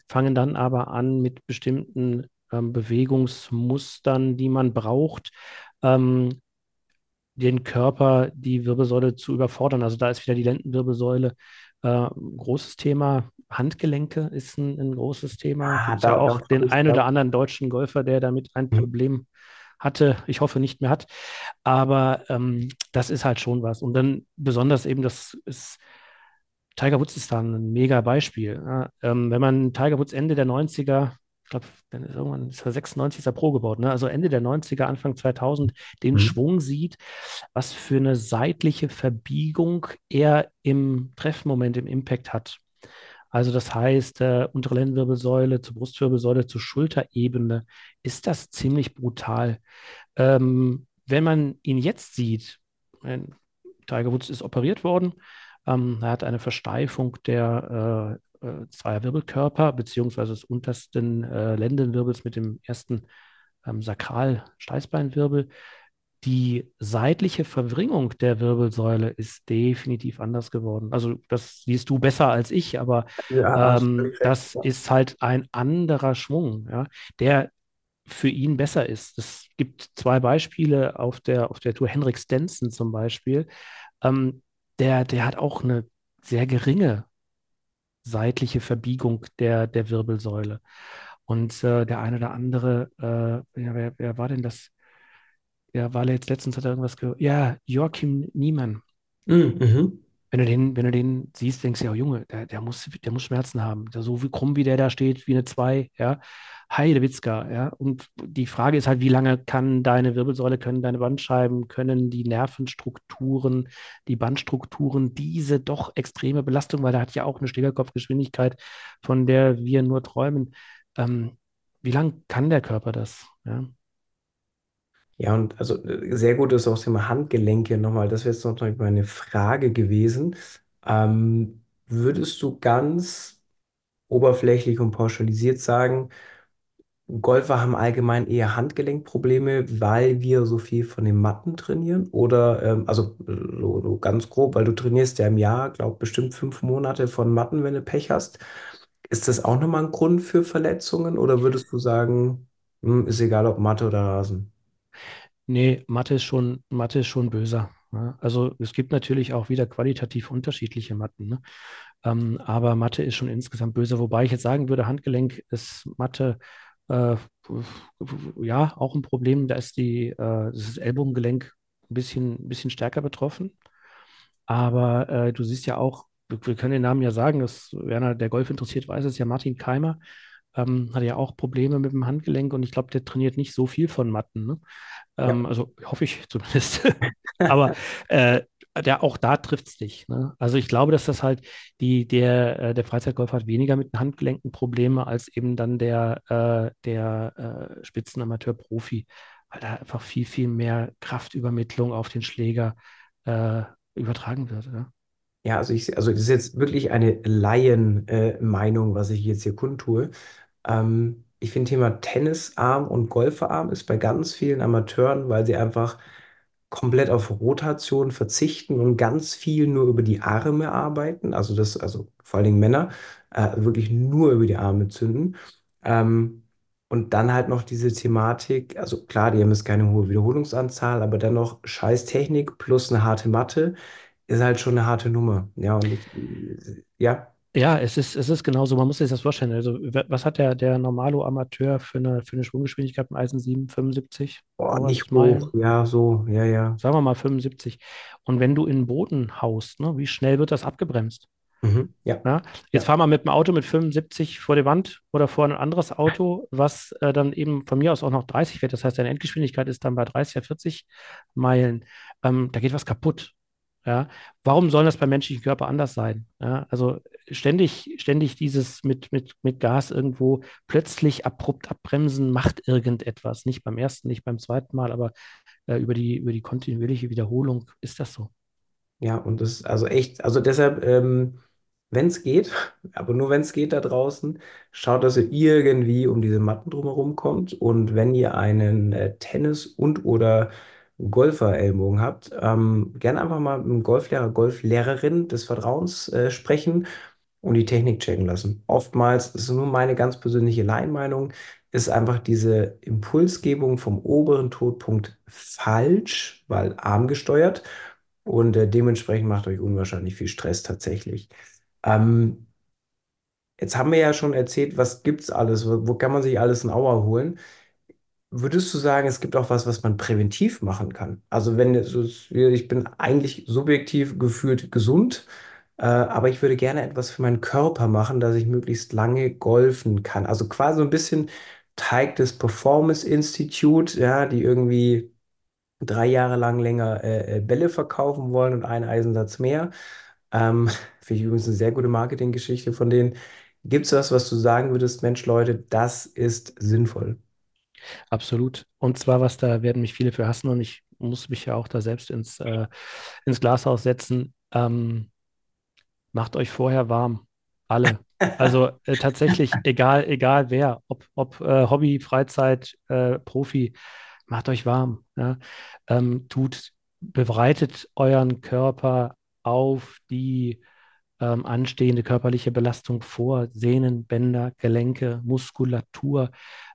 fangen dann aber an mit bestimmten ähm, Bewegungsmustern, die man braucht, ähm, den Körper, die Wirbelsäule zu überfordern. Also da ist wieder die Lendenwirbelsäule äh, ein großes Thema. Handgelenke ist ein, ein großes Thema. Ah, ja da, auch den ich ein oder anderen deutschen Golfer, der damit ein hm, Problem hatte. Ich hoffe nicht mehr hat. Aber ähm, das ist halt schon was. Und dann besonders eben, das ist Tiger Woods ist da ein mega Beispiel. Ja, ähm, wenn man Tiger Woods Ende der 90er, ich glaube, dann ist irgendwann ist er 96 ist er Pro geworden, ne? also Ende der 90er, Anfang 2000, den hm. Schwung sieht, was für eine seitliche Verbiegung er im Treffmoment, im Impact hat. Also das heißt, äh, untere Lendenwirbelsäule zur Brustwirbelsäule zur Schulterebene ist das ziemlich brutal. Ähm, wenn man ihn jetzt sieht, ein Tiger Woods ist operiert worden, ähm, er hat eine Versteifung der äh, äh, zweier Wirbelkörper beziehungsweise des untersten äh, Lendenwirbels mit dem ersten ähm, Sakral-Steißbeinwirbel. Die seitliche Verwringung der Wirbelsäule ist definitiv anders geworden. Also das siehst du besser als ich, aber Ja, ähm, das ist halt ein anderer Schwung, ja, der für ihn besser ist. Es gibt zwei Beispiele auf der, auf der Tour. Henrik Stenson zum Beispiel, ähm, der, der hat auch eine sehr geringe seitliche Verbiegung der, der Wirbelsäule. Und äh, der eine oder andere, äh, ja, wer, wer war denn das? Ja, war jetzt letztens hat er irgendwas gehört. Ja, Joachim Niemann. Hm, Mhm. Wenn du den, wenn du den siehst, denkst du ja, oh Junge, der, der muss, der muss Schmerzen haben. Der, so wie krumm wie der da steht, wie eine 2, ja. Heidewitzka, ja. Und die Frage ist halt, wie lange kann deine Wirbelsäule, können deine Bandscheiben, können die Nervenstrukturen, die Bandstrukturen diese doch extreme Belastung, weil der hat ja auch eine Stehkopfgeschwindigkeit, von der wir nur träumen. Ähm, wie lange kann der Körper das? Ja? Ja, und also äh, sehr gut ist auch das Thema Handgelenke nochmal. Das wäre jetzt noch meine Frage gewesen. Ähm, würdest du ganz oberflächlich und pauschalisiert sagen, Golfer haben allgemein eher Handgelenkprobleme, weil wir so viel von den Matten trainieren? Oder, ähm, also so, so ganz grob, weil du trainierst ja im Jahr, glaub bestimmt fünf Monate von Matten, wenn du Pech hast. Ist das auch nochmal ein Grund für Verletzungen? Oder würdest du sagen, hm, ist egal ob Matte oder Rasen? Nee, Mathe ist schon, Mathe ist schon böser. Ne? Also es gibt natürlich auch wieder qualitativ unterschiedliche Matten, ne? Ähm, aber Mathe ist schon insgesamt böser, wobei ich jetzt sagen würde, Handgelenk ist Mathe äh, ja auch ein Problem. Da ist die, äh, das Ellbogengelenk ein bisschen, ein bisschen stärker betroffen. Aber äh, du siehst ja auch, wir, wir können den Namen ja sagen, dass Werner, der Golf interessiert, weiß es ja, Martin Keimer ähm, hatte ja auch Probleme mit dem Handgelenk und ich glaube, der trainiert nicht so viel von Matten. Ne? Ja. Ähm, also hoffe ich zumindest. Aber äh, der, auch da trifft es dich. Ne? Also ich glaube, dass das halt die, der, äh, der Freizeitgolfer hat weniger mit den Handgelenken Probleme als eben dann der, äh, der äh, Spitzenamateur-Profi, weil da einfach viel, viel mehr Kraftübermittlung auf den Schläger äh, übertragen wird. Ja? Ja, also ich, also das ist jetzt wirklich eine Laien-Meinung, was ich jetzt hier kundtue. Ähm, ich finde Thema Tennisarm und Golferarm ist bei ganz vielen Amateuren, weil sie einfach komplett auf Rotation verzichten und ganz viel nur über die Arme arbeiten. Also das, also vor allen Dingen Männer, äh, wirklich nur über die Arme zünden. Ähm, und dann halt noch diese Thematik, also klar, die haben jetzt keine hohe Wiederholungsanzahl, aber dennoch scheiß Technik plus eine harte Matte ist halt schon eine harte Nummer. Ja, und ich, ja, Ja, es ist, es ist genauso, man muss sich das vorstellen. Also, wa- was hat der, der Normalo-Amateur für eine, für eine Schwunggeschwindigkeit im Eisen 7, 75, boah, nicht hoch. Meilen? Ja, so, ja, ja. Sagen wir mal 75. Und wenn du in den Boden haust, ne, wie schnell wird das abgebremst? Mhm, ja, Ja? Jetzt ja. fahr mal mit dem Auto mit 75 vor die Wand oder vor ein anderes Auto, was äh, dann eben von mir aus auch noch 30 fährt. Das heißt, deine Endgeschwindigkeit ist dann bei 30, ja 40 Meilen. Ähm, da geht was kaputt. Ja, warum soll das beim menschlichen Körper anders sein? Ja, also ständig, ständig dieses mit, mit, mit Gas irgendwo plötzlich abrupt abbremsen macht irgendetwas. Nicht beim ersten, nicht beim zweiten Mal, aber äh, über die, über die kontinuierliche Wiederholung ist das so. Ja, und das ist also echt, also deshalb, ähm, wenn es geht, aber nur wenn es geht da draußen, schaut, dass ihr irgendwie um diese Matten drumherum kommt. Und wenn ihr einen äh, Tennis- und oder Golfer-Ellbogen habt, ähm, gerne einfach mal mit einem Golflehrer, Golflehrerin des Vertrauens äh, sprechen und die Technik checken lassen. Oftmals, das ist nur meine ganz persönliche Laienmeinung, ist einfach diese Impulsgebung vom oberen Todpunkt falsch, weil armgesteuert. Und äh, dementsprechend macht euch unwahrscheinlich viel Stress tatsächlich. Ähm, jetzt haben wir ja schon erzählt, was gibt's alles, wo, wo kann man sich alles in Auer holen? Würdest du sagen, es gibt auch was, was man präventiv machen kann? Also wenn jetzt so- ich bin eigentlich subjektiv gefühlt gesund, äh, aber ich würde gerne etwas für meinen Körper machen, dass ich möglichst lange golfen kann. Also quasi so ein bisschen Teig des Performance Institute, ja, die irgendwie drei Jahre lang länger äh, äh, Bälle verkaufen wollen und einen Eisensatz mehr. Ähm, finde ich übrigens eine sehr gute Marketinggeschichte von denen. Gibt es was, was du sagen würdest, Mensch, Leute, das ist sinnvoll? Absolut. Und zwar, was da werden mich viele für hassen und ich muss mich ja auch da selbst ins, äh, ins Glashaus setzen. Ähm, macht euch vorher warm. Alle. Also äh, tatsächlich, egal, egal wer, ob, ob äh, Hobby, Freizeit, äh, Profi, macht euch warm. Ja? Ähm, tut, bereitet euren Körper auf die ähm, anstehende körperliche Belastung vor, Sehnen, Bänder, Gelenke, Muskulatur.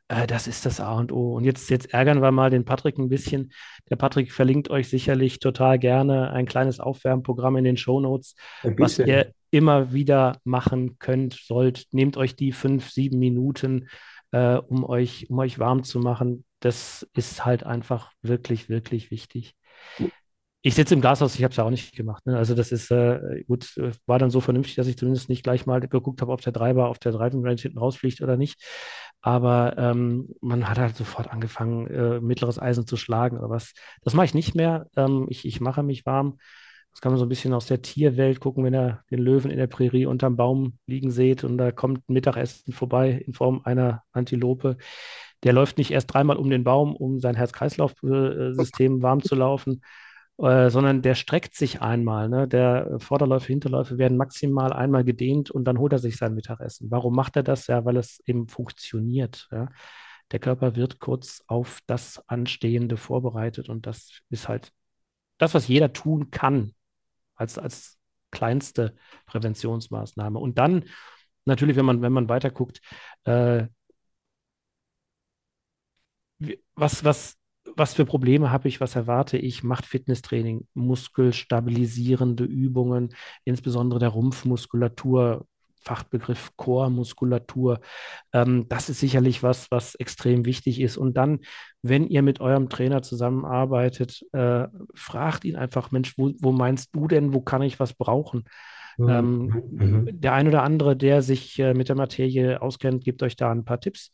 Äh, das ist das A und O. Und jetzt, jetzt ärgern wir mal den Patrick ein bisschen. Der Patrick verlinkt euch sicherlich total gerne ein kleines Aufwärmprogramm in den Shownotes, Ja, was ihr immer wieder machen könnt, sollt. Nehmt euch die fünf, sieben Minuten, äh, um euch, um euch warm zu machen. Das ist halt einfach wirklich, wirklich wichtig. Ich sitze im Glashaus, ich habe es ja auch nicht gemacht. Ne? Also das ist äh, gut, äh, war dann so vernünftig, dass ich zumindest nicht gleich mal geguckt habe, ob der Treiber auf der Driving Range hinten rausfliegt oder nicht. Aber ähm, man hat halt sofort angefangen, äh, mittleres Eisen zu schlagen oder was. Das mache ich nicht mehr. Ähm, ich, ich mache mich warm. Das kann man so ein bisschen aus der Tierwelt gucken, wenn ihr den Löwen in der Prärie unterm Baum liegen seht und da kommt Mittagessen vorbei in Form einer Antilope. Der läuft nicht erst dreimal um den Baum, um sein Herz-Kreislauf-System warm zu laufen, äh, sondern der streckt sich einmal. Ne? Der Vorderläufe, Hinterläufe werden maximal einmal gedehnt und dann holt er sich sein Mittagessen. Warum macht er das? Ja, weil es eben funktioniert. Ja? Der Körper wird kurz auf das Anstehende vorbereitet und das ist halt das, was jeder tun kann, als, als kleinste Präventionsmaßnahme. Und dann natürlich, wenn man, wenn man weiter guckt, äh, was, was, was für Probleme habe ich, was erwarte ich? Macht Fitnesstraining, muskelstabilisierende Übungen, insbesondere der Rumpfmuskulatur, Fachbegriff Core-Muskulatur. Ähm, das ist sicherlich was, was extrem wichtig ist. Und dann, wenn ihr mit eurem Trainer zusammenarbeitet, äh, fragt ihn einfach, Mensch, wo, wo meinst du denn, wo kann ich was brauchen? Mhm. Ähm, Mhm. der ein oder andere, der sich äh, mit der Materie auskennt, gibt euch da ein paar Tipps.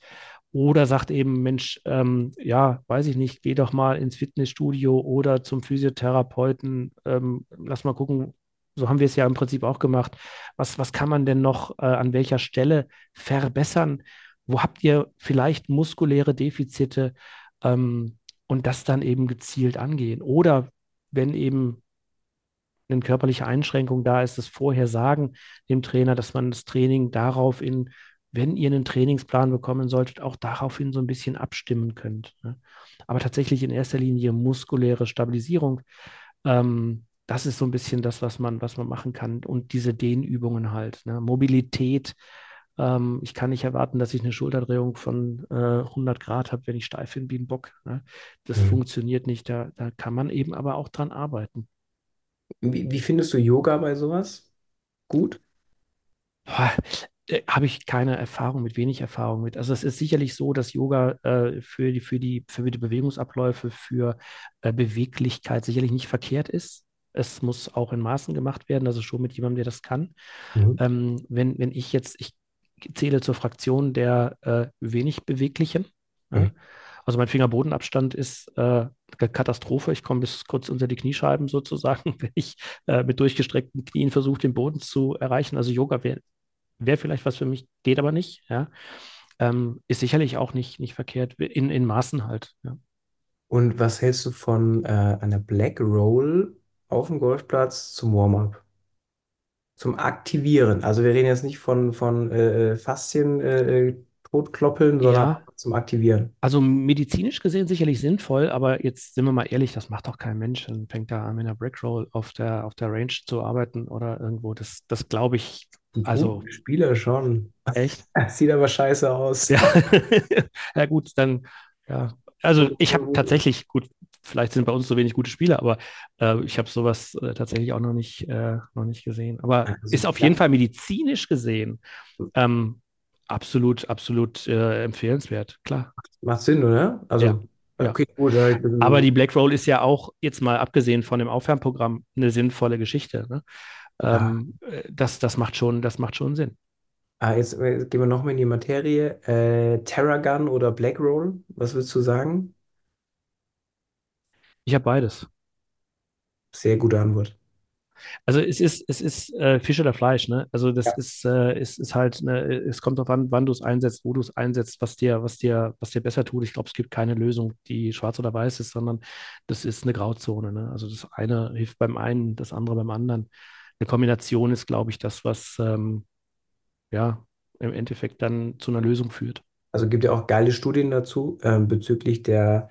Oder sagt eben, Mensch, ähm, ja, weiß ich nicht, geh doch mal ins Fitnessstudio oder zum Physiotherapeuten. Ähm, lass mal gucken, so haben wir es ja im Prinzip auch gemacht. Was, was kann man denn noch äh, an welcher Stelle verbessern? Wo habt ihr vielleicht muskuläre Defizite ähm, und das dann eben gezielt angehen? Oder wenn eben eine körperliche Einschränkung da ist, das vorher sagen dem Trainer, dass man das Training daraufhin, wenn ihr einen Trainingsplan bekommen solltet, auch daraufhin so ein bisschen abstimmen könnt. Ne? Aber tatsächlich in erster Linie muskuläre Stabilisierung. Ähm, das ist so ein bisschen das, was man, was man machen kann. Und diese Dehnübungen halt. Ne? Mobilität. Ähm, ich kann nicht erwarten, dass ich eine Schulterdrehung von äh, 100 Grad habe, wenn ich steif bin wie ein Bock. Ne? Das Mhm. funktioniert nicht. Da, da kann man eben aber auch dran arbeiten. Wie, wie findest du Yoga bei sowas? Gut? Äh, habe ich keine Erfahrung mit, wenig Erfahrung mit. Also es ist sicherlich so, dass Yoga äh, für die, für die, für die Bewegungsabläufe, für äh, Beweglichkeit sicherlich nicht verkehrt ist. Es muss auch in Maßen gemacht werden, also schon mit jemandem, der das kann. Mhm. Ähm, wenn, wenn ich jetzt, ich zähle zur Fraktion der äh, wenig Beweglichen. Mhm. Also mein Fingerbodenabstand ist äh, Katastrophe. Ich komme bis kurz unter die Kniescheiben sozusagen, wenn ich äh, mit durchgestreckten Knien versuche, den Boden zu erreichen. Also Yoga wäre wär vielleicht was für mich, geht aber nicht. Ja. Ähm, ist sicherlich auch nicht, nicht verkehrt, in, in Maßen halt. Ja. Und was hältst du von äh, einer Black Roll auf dem Golfplatz zum Warm-up? Zum Aktivieren. Also wir reden jetzt nicht von, von äh, Faszien äh, äh totklopeln, sondern Ja, zum Aktivieren. also medizinisch gesehen sicherlich sinnvoll, aber jetzt sind wir mal ehrlich, das macht doch kein Mensch und fängt da an mit einer Brickroll auf der, auf der Range zu arbeiten oder irgendwo. Das, das glaube ich, Ein also Profispieler schon. echt. Sieht aber scheiße aus. Ja, ja gut, dann, ja. Also ich habe tatsächlich, gut, vielleicht sind bei uns so wenig gute Spieler, aber äh, ich habe sowas äh, tatsächlich auch noch nicht, äh, noch nicht gesehen. Aber Also, ist auf ja, jeden Fall medizinisch gesehen ähm, absolut, absolut äh, empfehlenswert, klar. macht Sinn, oder? Ja, Also, ja. okay, gut. ich ein bisschen Aber die Black Roll ist ja auch, jetzt mal abgesehen von dem Aufwärmprogramm, eine sinnvolle Geschichte. Ne? Ähm, äh, das, das macht schon, das macht schon Sinn. ah, jetzt äh, gehen wir nochmal in die Materie. Äh, Terragun oder Black Roll? Was würdest du sagen? Ich habe beides. Sehr gute Antwort. Also es ist, es ist äh, Fisch oder Fleisch, ne? Also das Ja. ist, äh, es ist halt, ne, es kommt darauf an, wann du es einsetzt, wo du es einsetzt, was dir, was dir, was dir besser tut. Ich glaube, es gibt keine Lösung, die schwarz oder weiß ist, sondern das ist eine Grauzone, ne? Also das eine hilft beim einen, das andere beim anderen. Eine Kombination ist, glaube ich, das, was ähm, ja im Endeffekt dann zu einer Lösung führt. Also gibt ja auch geile Studien dazu ähm, bezüglich der,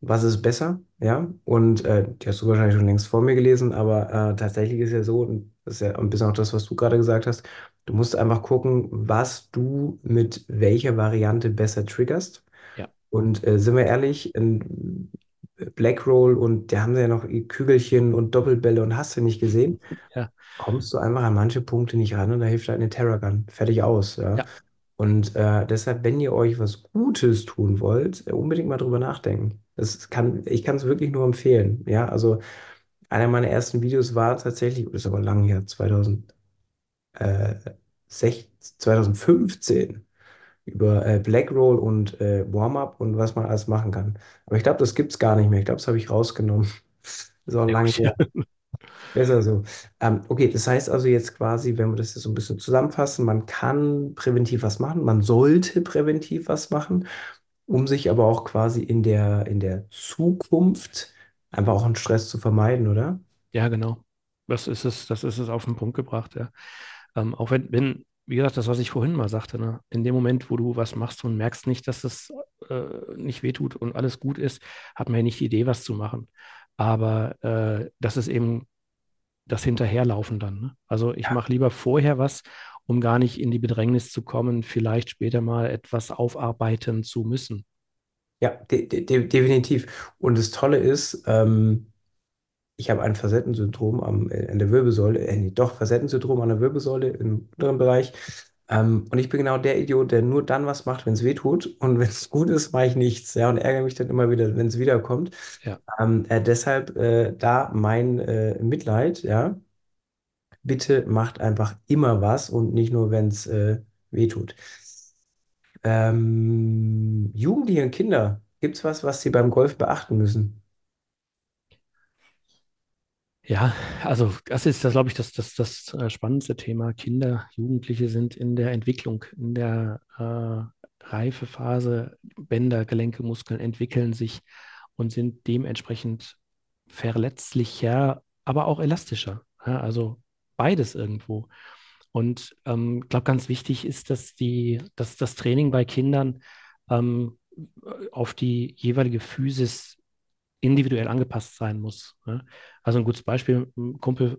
was ist besser, ja? Und äh, die hast du wahrscheinlich schon längst vor mir gelesen, aber äh, tatsächlich ist ja so, und das ist ja ein bisschen auch das, was du gerade gesagt hast, du musst einfach gucken, was du mit welcher Variante besser triggerst. Ja, Und äh, sind wir ehrlich, ein Black Roll und da haben sie ja noch Kügelchen und Doppelbälle und hast du nicht gesehen, ja, kommst du einfach an manche Punkte nicht ran und da hilft halt eine Terragun. Fertig aus, ja. ja, Und äh, deshalb, wenn ihr euch was Gutes tun wollt, äh, unbedingt mal drüber nachdenken. Das kann, ich kann es wirklich nur empfehlen. Ja, also einer meiner ersten Videos war tatsächlich, das ist aber lang her, 2016, 2015, über äh, Black Roll und äh, Warm-up und was man alles machen kann. Aber ich glaube, das gibt es gar nicht mehr. Ich glaube, das habe ich rausgenommen. Das ist auch sehr lang her. Besser so. Ähm, okay, das heißt also jetzt quasi, wenn wir das jetzt so ein bisschen zusammenfassen, man kann präventiv was machen, man sollte präventiv was machen, um sich aber auch quasi in der, in der Zukunft einfach auch einen Stress zu vermeiden, oder? Ja, genau. Das ist es, das ist es auf den Punkt gebracht, ja. Ähm, auch wenn, wenn, wie gesagt, das, was ich vorhin mal sagte, ne, in dem Moment, wo du was machst und merkst nicht, dass es äh, nicht wehtut und alles gut ist, hat man ja nicht die Idee, was zu machen. Aber äh, das ist eben das Hinterherlaufen dann. Ne? Also ich Ja, mache lieber vorher was, um gar nicht in die Bedrängnis zu kommen, vielleicht später mal etwas aufarbeiten zu müssen. ja, de de de definitiv. Und das Tolle ist, ähm, ich habe ein Facettensyndrom am, äh, an der Wirbelsäule, äh, nee, doch, Facettensyndrom an der Wirbelsäule im unteren Bereich. Ähm, und ich bin genau der Idiot, der nur dann was macht, wenn es weh tut. Und wenn es gut ist, mache ich nichts. Ja, und ärgere mich dann immer wieder, wenn es wiederkommt. Ja, Ähm, äh, deshalb äh, da mein äh, Mitleid, ja. Bitte macht einfach immer was und nicht nur, wenn es äh, weh tut. Ähm, Jugendliche und Kinder, gibt es was, was sie beim Golf beachten müssen? Ja, also das ist, das glaube ich, das, das, das äh, spannendste Thema. Kinder, Jugendliche sind in der Entwicklung, in der äh, Reifephase. Bänder, Gelenke, Muskeln entwickeln sich und sind dementsprechend verletzlicher, aber auch elastischer. Ja, also beides irgendwo. Und ähm, ich glaube, ganz wichtig ist, dass die, dass das Training bei Kindern ähm, auf die jeweilige Physis individuell angepasst sein muss. Ne? Also ein gutes Beispiel, ein Kumpel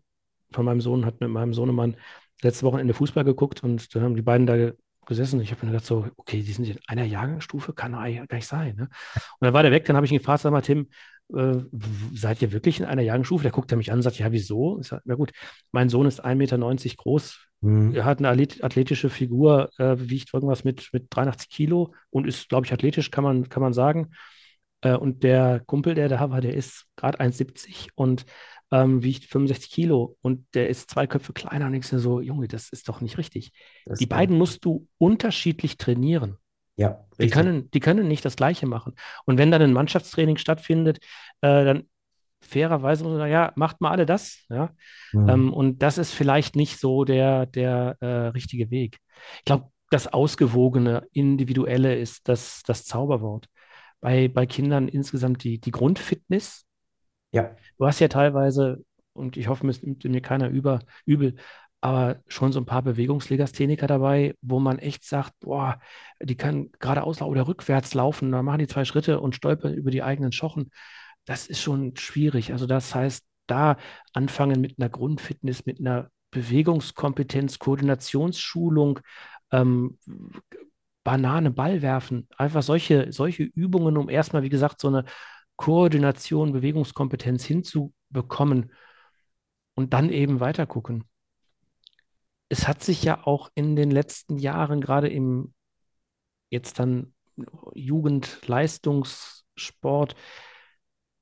von meinem Sohn hat mit meinem Sohnemann letzte Wochenende Fußball geguckt und dann haben die beiden da gesessen. Ich habe mir gedacht, so, okay, die sind in einer Jahrgangsstufe, kann eigentlich gar nicht sein. Ne? Und dann war der weg, dann habe ich ihn gefragt, sag mal, Tim, äh, seid ihr wirklich in einer Jahrgangsstufe? Der guckt er mich an und sagt, ja, wieso? Ich sage, na gut, mein Sohn ist 1,90 Meter groß, Hm. er hat eine athlet- athletische Figur, äh, wiegt irgendwas mit, mit 83 Kilo und ist, glaube ich, athletisch, kann man, kann man sagen. Äh, und der Kumpel, der da war, der ist gerade 1,70 und ähm, wiegt 65 Kilo und der ist zwei Köpfe kleiner und ich so, Junge, das ist doch nicht richtig. Das, Die beiden musst du unterschiedlich trainieren. Ja, Die richtig. können, die können nicht das Gleiche machen. Und wenn dann ein Mannschaftstraining stattfindet, äh, dann fairerweise muss man sagen, ja, macht mal alle das, ja. Mhm. Ähm, und das ist vielleicht nicht so der, der äh, richtige Weg. Ich glaube, das Ausgewogene, Individuelle ist das, das Zauberwort. Bei, bei Kindern insgesamt die, die Grundfitness. Ja, Du hast ja teilweise, und ich hoffe, es nimmt mir keiner über, übel, aber schon so ein paar Bewegungslegastheniker dabei, wo man echt sagt, boah, die können geradeaus oder rückwärts laufen, dann machen die zwei Schritte und stolpern über die eigenen Schochen. Das ist schon schwierig. Also das heißt, da anfangen mit einer Grundfitness, mit einer Bewegungskompetenz, Koordinationsschulung, ähm, Banane, Ball werfen, einfach solche, solche Übungen, um erstmal, wie gesagt, so eine Koordination, Bewegungskompetenz hinzubekommen und dann eben weiter gucken. Es hat sich ja auch in den letzten Jahren, gerade im jetzt dann Jugendleistungssport,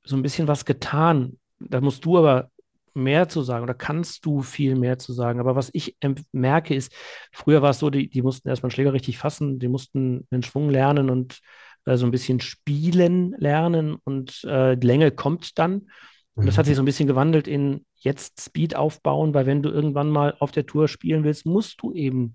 so ein bisschen was getan. Da musst du aber mehr zu sagen oder kannst du viel mehr zu sagen. Aber was ich merke ist, früher war es so, die, die mussten erstmal einen Schläger richtig fassen, die mussten den Schwung lernen und äh, so ein bisschen spielen lernen und äh, die Länge kommt dann. Und das hat sich Mhm. so ein bisschen gewandelt in jetzt Speed aufbauen, weil wenn du irgendwann mal auf der Tour spielen willst, musst du eben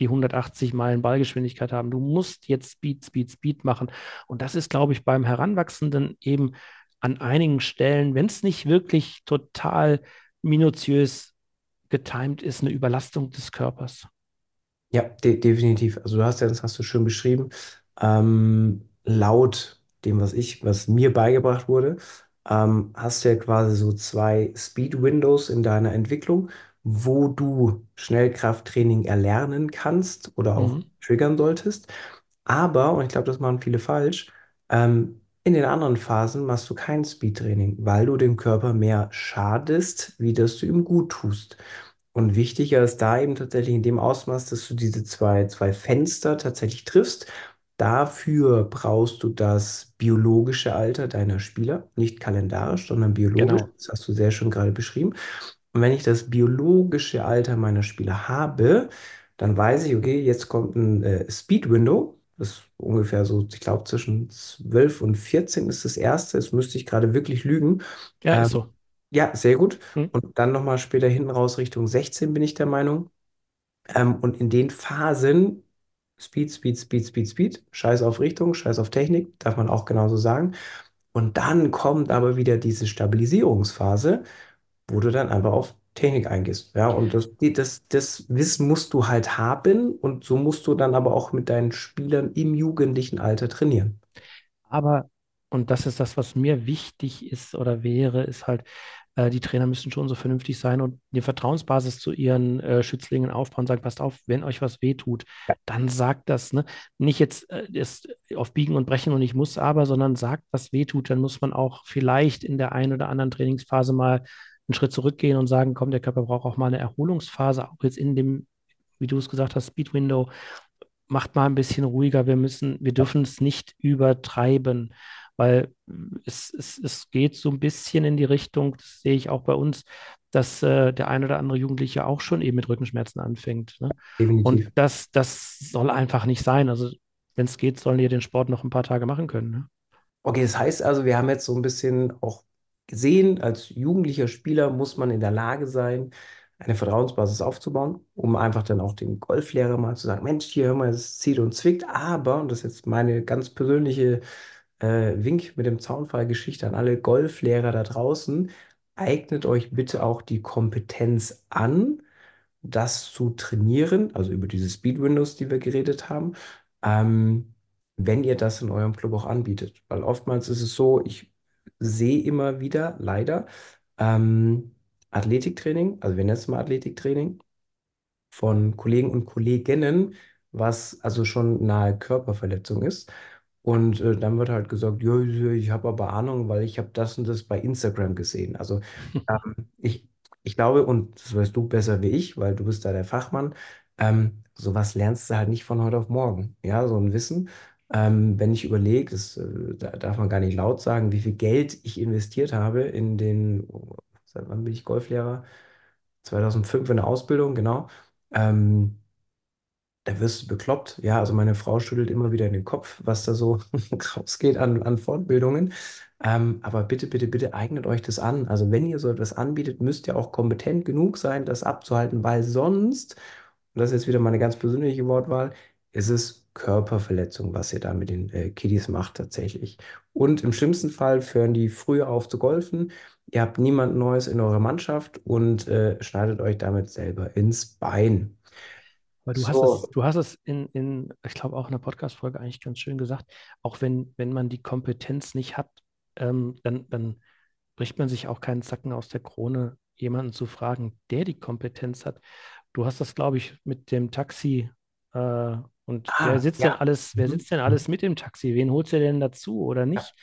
die 180 Meilen Ballgeschwindigkeit haben. Du musst jetzt Speed, Speed, Speed machen. Und das ist, glaube ich, beim Heranwachsenden eben an einigen Stellen, wenn es nicht wirklich total minutiös getimt ist, eine Überlastung des Körpers. Ja, de definitiv. Also du hast ja, das hast du schön beschrieben, ähm, laut dem, was ich, was mir beigebracht wurde, ähm, hast du ja quasi so zwei Speed Windows in deiner Entwicklung, wo du Schnellkrafttraining erlernen kannst oder auch Mhm. triggern solltest. Aber, und ich glaube, das machen viele falsch, ähm, in den anderen Phasen machst du kein Speedtraining, weil du dem Körper mehr schadest, wie dass du ihm gut tust. Und wichtiger ist da eben tatsächlich in dem Ausmaß, dass du diese zwei, zwei Fenster tatsächlich triffst. Dafür brauchst du das biologische Alter deiner Spieler, nicht kalendarisch, sondern biologisch. Genau. Das hast du sehr schön gerade beschrieben. Und wenn ich das biologische Alter meiner Spieler habe, dann weiß ich, okay, jetzt kommt ein äh, Speed Window. Das ist ungefähr so, ich glaube, zwischen 12 und 14 ist das erste. Das müsste ich gerade wirklich lügen. Ja, Ähm, so. ja, sehr gut. Mhm. Und dann nochmal später hinten raus Richtung 16 bin ich der Meinung. Ähm, und in den Phasen Speed, Speed, Speed, Speed, Speed, Scheiß auf Richtung, Scheiß auf Technik, darf man auch genauso sagen. Und dann kommt aber wieder diese Stabilisierungsphase, wo du dann einfach auf Technik eingehst. Ja, und das, das, das Wissen musst du halt haben und so musst du dann aber auch mit deinen Spielern im jugendlichen Alter trainieren. Aber, und das ist das, was mir wichtig ist oder wäre, ist halt, äh, die Trainer müssen schon so vernünftig sein und die Vertrauensbasis zu ihren äh, Schützlingen aufbauen, sagen, passt auf, wenn euch was wehtut, dann sagt das, ne? Nicht jetzt äh, das auf Biegen und Brechen und ich muss aber, sondern sagt, was wehtut, dann muss man auch vielleicht in der einen oder anderen Trainingsphase mal einen Schritt zurückgehen und sagen, komm, der Körper braucht auch mal eine Erholungsphase, auch jetzt in dem, wie du es gesagt hast, Speed Window macht mal ein bisschen ruhiger. Wir müssen, wir dürfen es nicht übertreiben, weil es, es, es geht so ein bisschen in die Richtung, das sehe ich auch bei uns, dass äh, der ein oder andere Jugendliche auch schon eben mit Rückenschmerzen anfängt. Ne? Und das, das soll einfach nicht sein. Also, wenn es geht, sollen die den Sport noch ein paar Tage machen können. Ne? Okay, das heißt also, wir haben jetzt so ein bisschen auch gesehen, als jugendlicher Spieler muss man in der Lage sein, eine Vertrauensbasis aufzubauen, um einfach dann auch dem Golflehrer mal zu sagen, Mensch, hier hör mal, es zieht und zwickt, aber, und das ist jetzt meine ganz persönliche äh, Wink mit dem Zaunfall-Geschichte an alle Golflehrer da draußen, eignet euch bitte auch die Kompetenz an, das zu trainieren, also über diese Speed Windows, die wir geredet haben, ähm, wenn ihr das in eurem Club auch anbietet. Weil oftmals ist es so, ich sehe immer wieder, leider, ähm, Athletiktraining, also wir nennen es mal Athletiktraining, von Kollegen und Kolleginnen, was also schon nahe Körperverletzung ist. Und äh, dann wird halt gesagt, ja, ich habe aber Ahnung, weil ich habe das und das bei Instagram gesehen. Also ähm, ich, ich glaube, und das weißt du besser wie ich, weil du bist da der Fachmann, ähm, sowas lernst du halt nicht von heute auf morgen. Ja, so ein Wissen. Ähm, wenn ich überlege, das äh, da darf man gar nicht laut sagen, wie viel Geld ich investiert habe in den, seit wann bin ich Golflehrer? 2005 in der Ausbildung, genau. Ähm, da wirst du bekloppt. Ja, also meine Frau schüttelt immer wieder den Kopf, was da so rausgeht an, an Fortbildungen. Ähm, aber bitte, bitte, bitte eignet euch das an. Also wenn ihr so etwas anbietet, müsst ihr auch kompetent genug sein, das abzuhalten, weil sonst, und das ist jetzt wieder meine ganz persönliche Wortwahl, ist es Körperverletzung, was ihr da mit den äh, Kiddies macht tatsächlich. Und im schlimmsten Fall hören die früher auf zu golfen. Ihr habt niemand Neues in eurer Mannschaft und äh, schneidet euch damit selber ins Bein. Aber du hast es, So, du hast es in, in ich glaube, auch in der Podcast-Folge eigentlich ganz schön gesagt, auch wenn, wenn man die Kompetenz nicht hat, ähm, dann, dann bricht man sich auch keinen Zacken aus der Krone, jemanden zu fragen, der die Kompetenz hat. Du hast das, glaube ich, mit dem Taxi. Äh, und wer ah, sitzt denn ja. alles, wer Mhm. sitzt denn alles mit im Taxi? Wen holst du denn dazu oder Ja, nicht?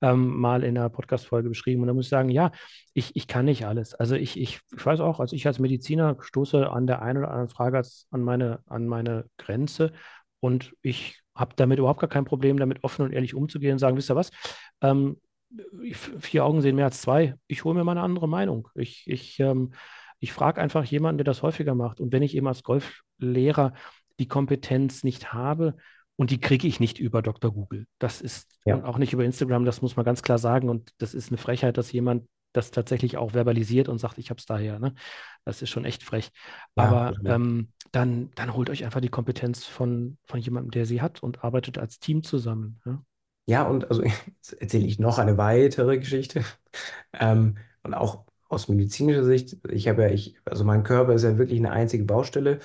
Ähm, mal in der Podcast-Folge beschrieben. Und da muss ich sagen, ja, ich, ich kann nicht alles. Also ich, ich, ich weiß auch, also ich als Mediziner stoße an der einen oder anderen Frage als, an meine, an meine Grenze. Und ich habe damit überhaupt gar kein Problem, damit offen und ehrlich umzugehen und sagen, wisst ihr was? Ähm, vier Augen sehen mehr als zwei. Ich hole mir mal eine andere Meinung. Ich, ich, ähm, ich frage einfach jemanden, der das häufiger macht. Und wenn ich eben als Golflehrer die Kompetenz nicht habe, und die kriege ich nicht über Dr. Google. Das ist, und ja, auch nicht über Instagram, das muss man ganz klar sagen. Und das ist eine Frechheit, dass jemand das tatsächlich auch verbalisiert und sagt, ich habe es daher. Ne? Das ist schon echt frech. ja, Aber total. ähm, dann, dann holt euch einfach die Kompetenz von, von jemandem, der sie hat und arbeitet als Team zusammen. Ja? Ja, und also jetzt erzähle ich noch eine weitere Geschichte. Ähm, und auch aus medizinischer Sicht, ich habe ja, ich, also mein Körper ist ja wirklich eine einzige Baustelle.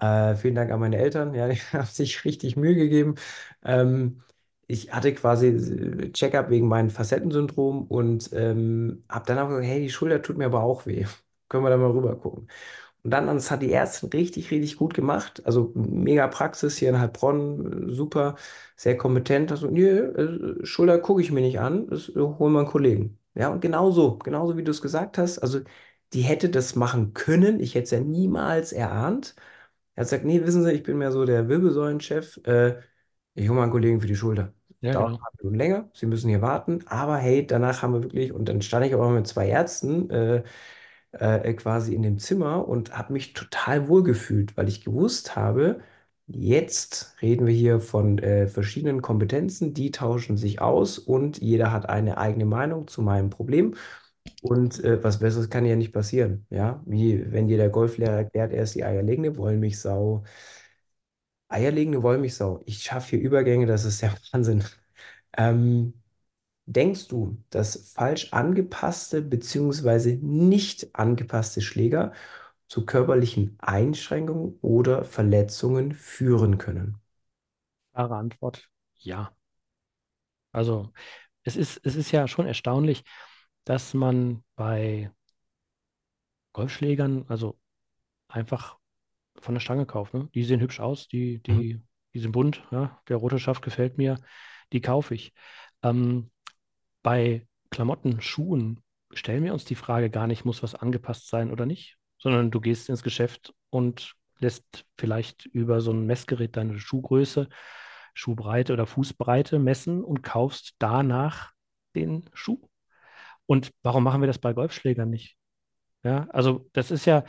Äh, vielen Dank an meine Eltern, ja, die haben sich richtig Mühe gegeben. Ähm, ich hatte quasi äh, Check-up wegen meinem Facettensyndrom und ähm, habe dann auch gesagt, hey, die Schulter tut mir aber auch weh. Können wir da mal rüber gucken? Und dann, das hat die Ärztin richtig, richtig gut gemacht. Also mega Praxis hier in Heilbronn, äh, super, sehr kompetent. Also, nee, äh, Schulter gucke ich mir nicht an, das holen wir einen Kollegen. Ja, und genauso, genauso wie du es gesagt hast. Also, die hätte das machen können. Ich hätte es ja niemals erahnt. Er hat gesagt, nee, wissen Sie, ich bin mehr so der Wirbelsäulenchef. Äh, ich hole mal einen Kollegen für die Schulter. Ja, Dauert ein genau. paar Minuten länger. Sie müssen hier warten. Aber hey, danach haben wir wirklich, und dann stand ich auch mit zwei Ärzten äh, äh, quasi in dem Zimmer und habe mich total wohl gefühlt, weil ich gewusst habe, jetzt reden wir hier von äh, verschiedenen Kompetenzen, die tauschen sich aus und jeder hat eine eigene Meinung zu meinem Problem. Und äh, was Besseres kann ja nicht passieren. Ja, wie wenn dir der Golflehrer erklärt, er ist die eierlegende Wollmilchsau. Eierlegende Wollmilchsau. Ich schaffe hier Übergänge, das ist der Wahnsinn. Ähm, denkst du, dass falsch angepasste bzw. nicht angepasste Schläger zu körperlichen Einschränkungen oder Verletzungen führen können? Klare Antwort, ja. Also es ist, es ist ja schon erstaunlich, dass man bei Golfschlägern, also einfach von der Stange kauft. Ne? Die sehen hübsch aus, die, Mhm. die, die sind bunt, ja? Der rote Schaft gefällt mir, die kaufe ich. Ähm, bei Klamotten, Schuhen stellen wir uns die Frage gar nicht, muss was angepasst sein oder nicht, sondern du gehst ins Geschäft und lässt vielleicht über so ein Messgerät deine Schuhgröße, Schuhbreite oder Fußbreite messen und kaufst danach den Schuh. Und warum machen wir das bei Golfschlägern nicht? Ja, also das ist ja,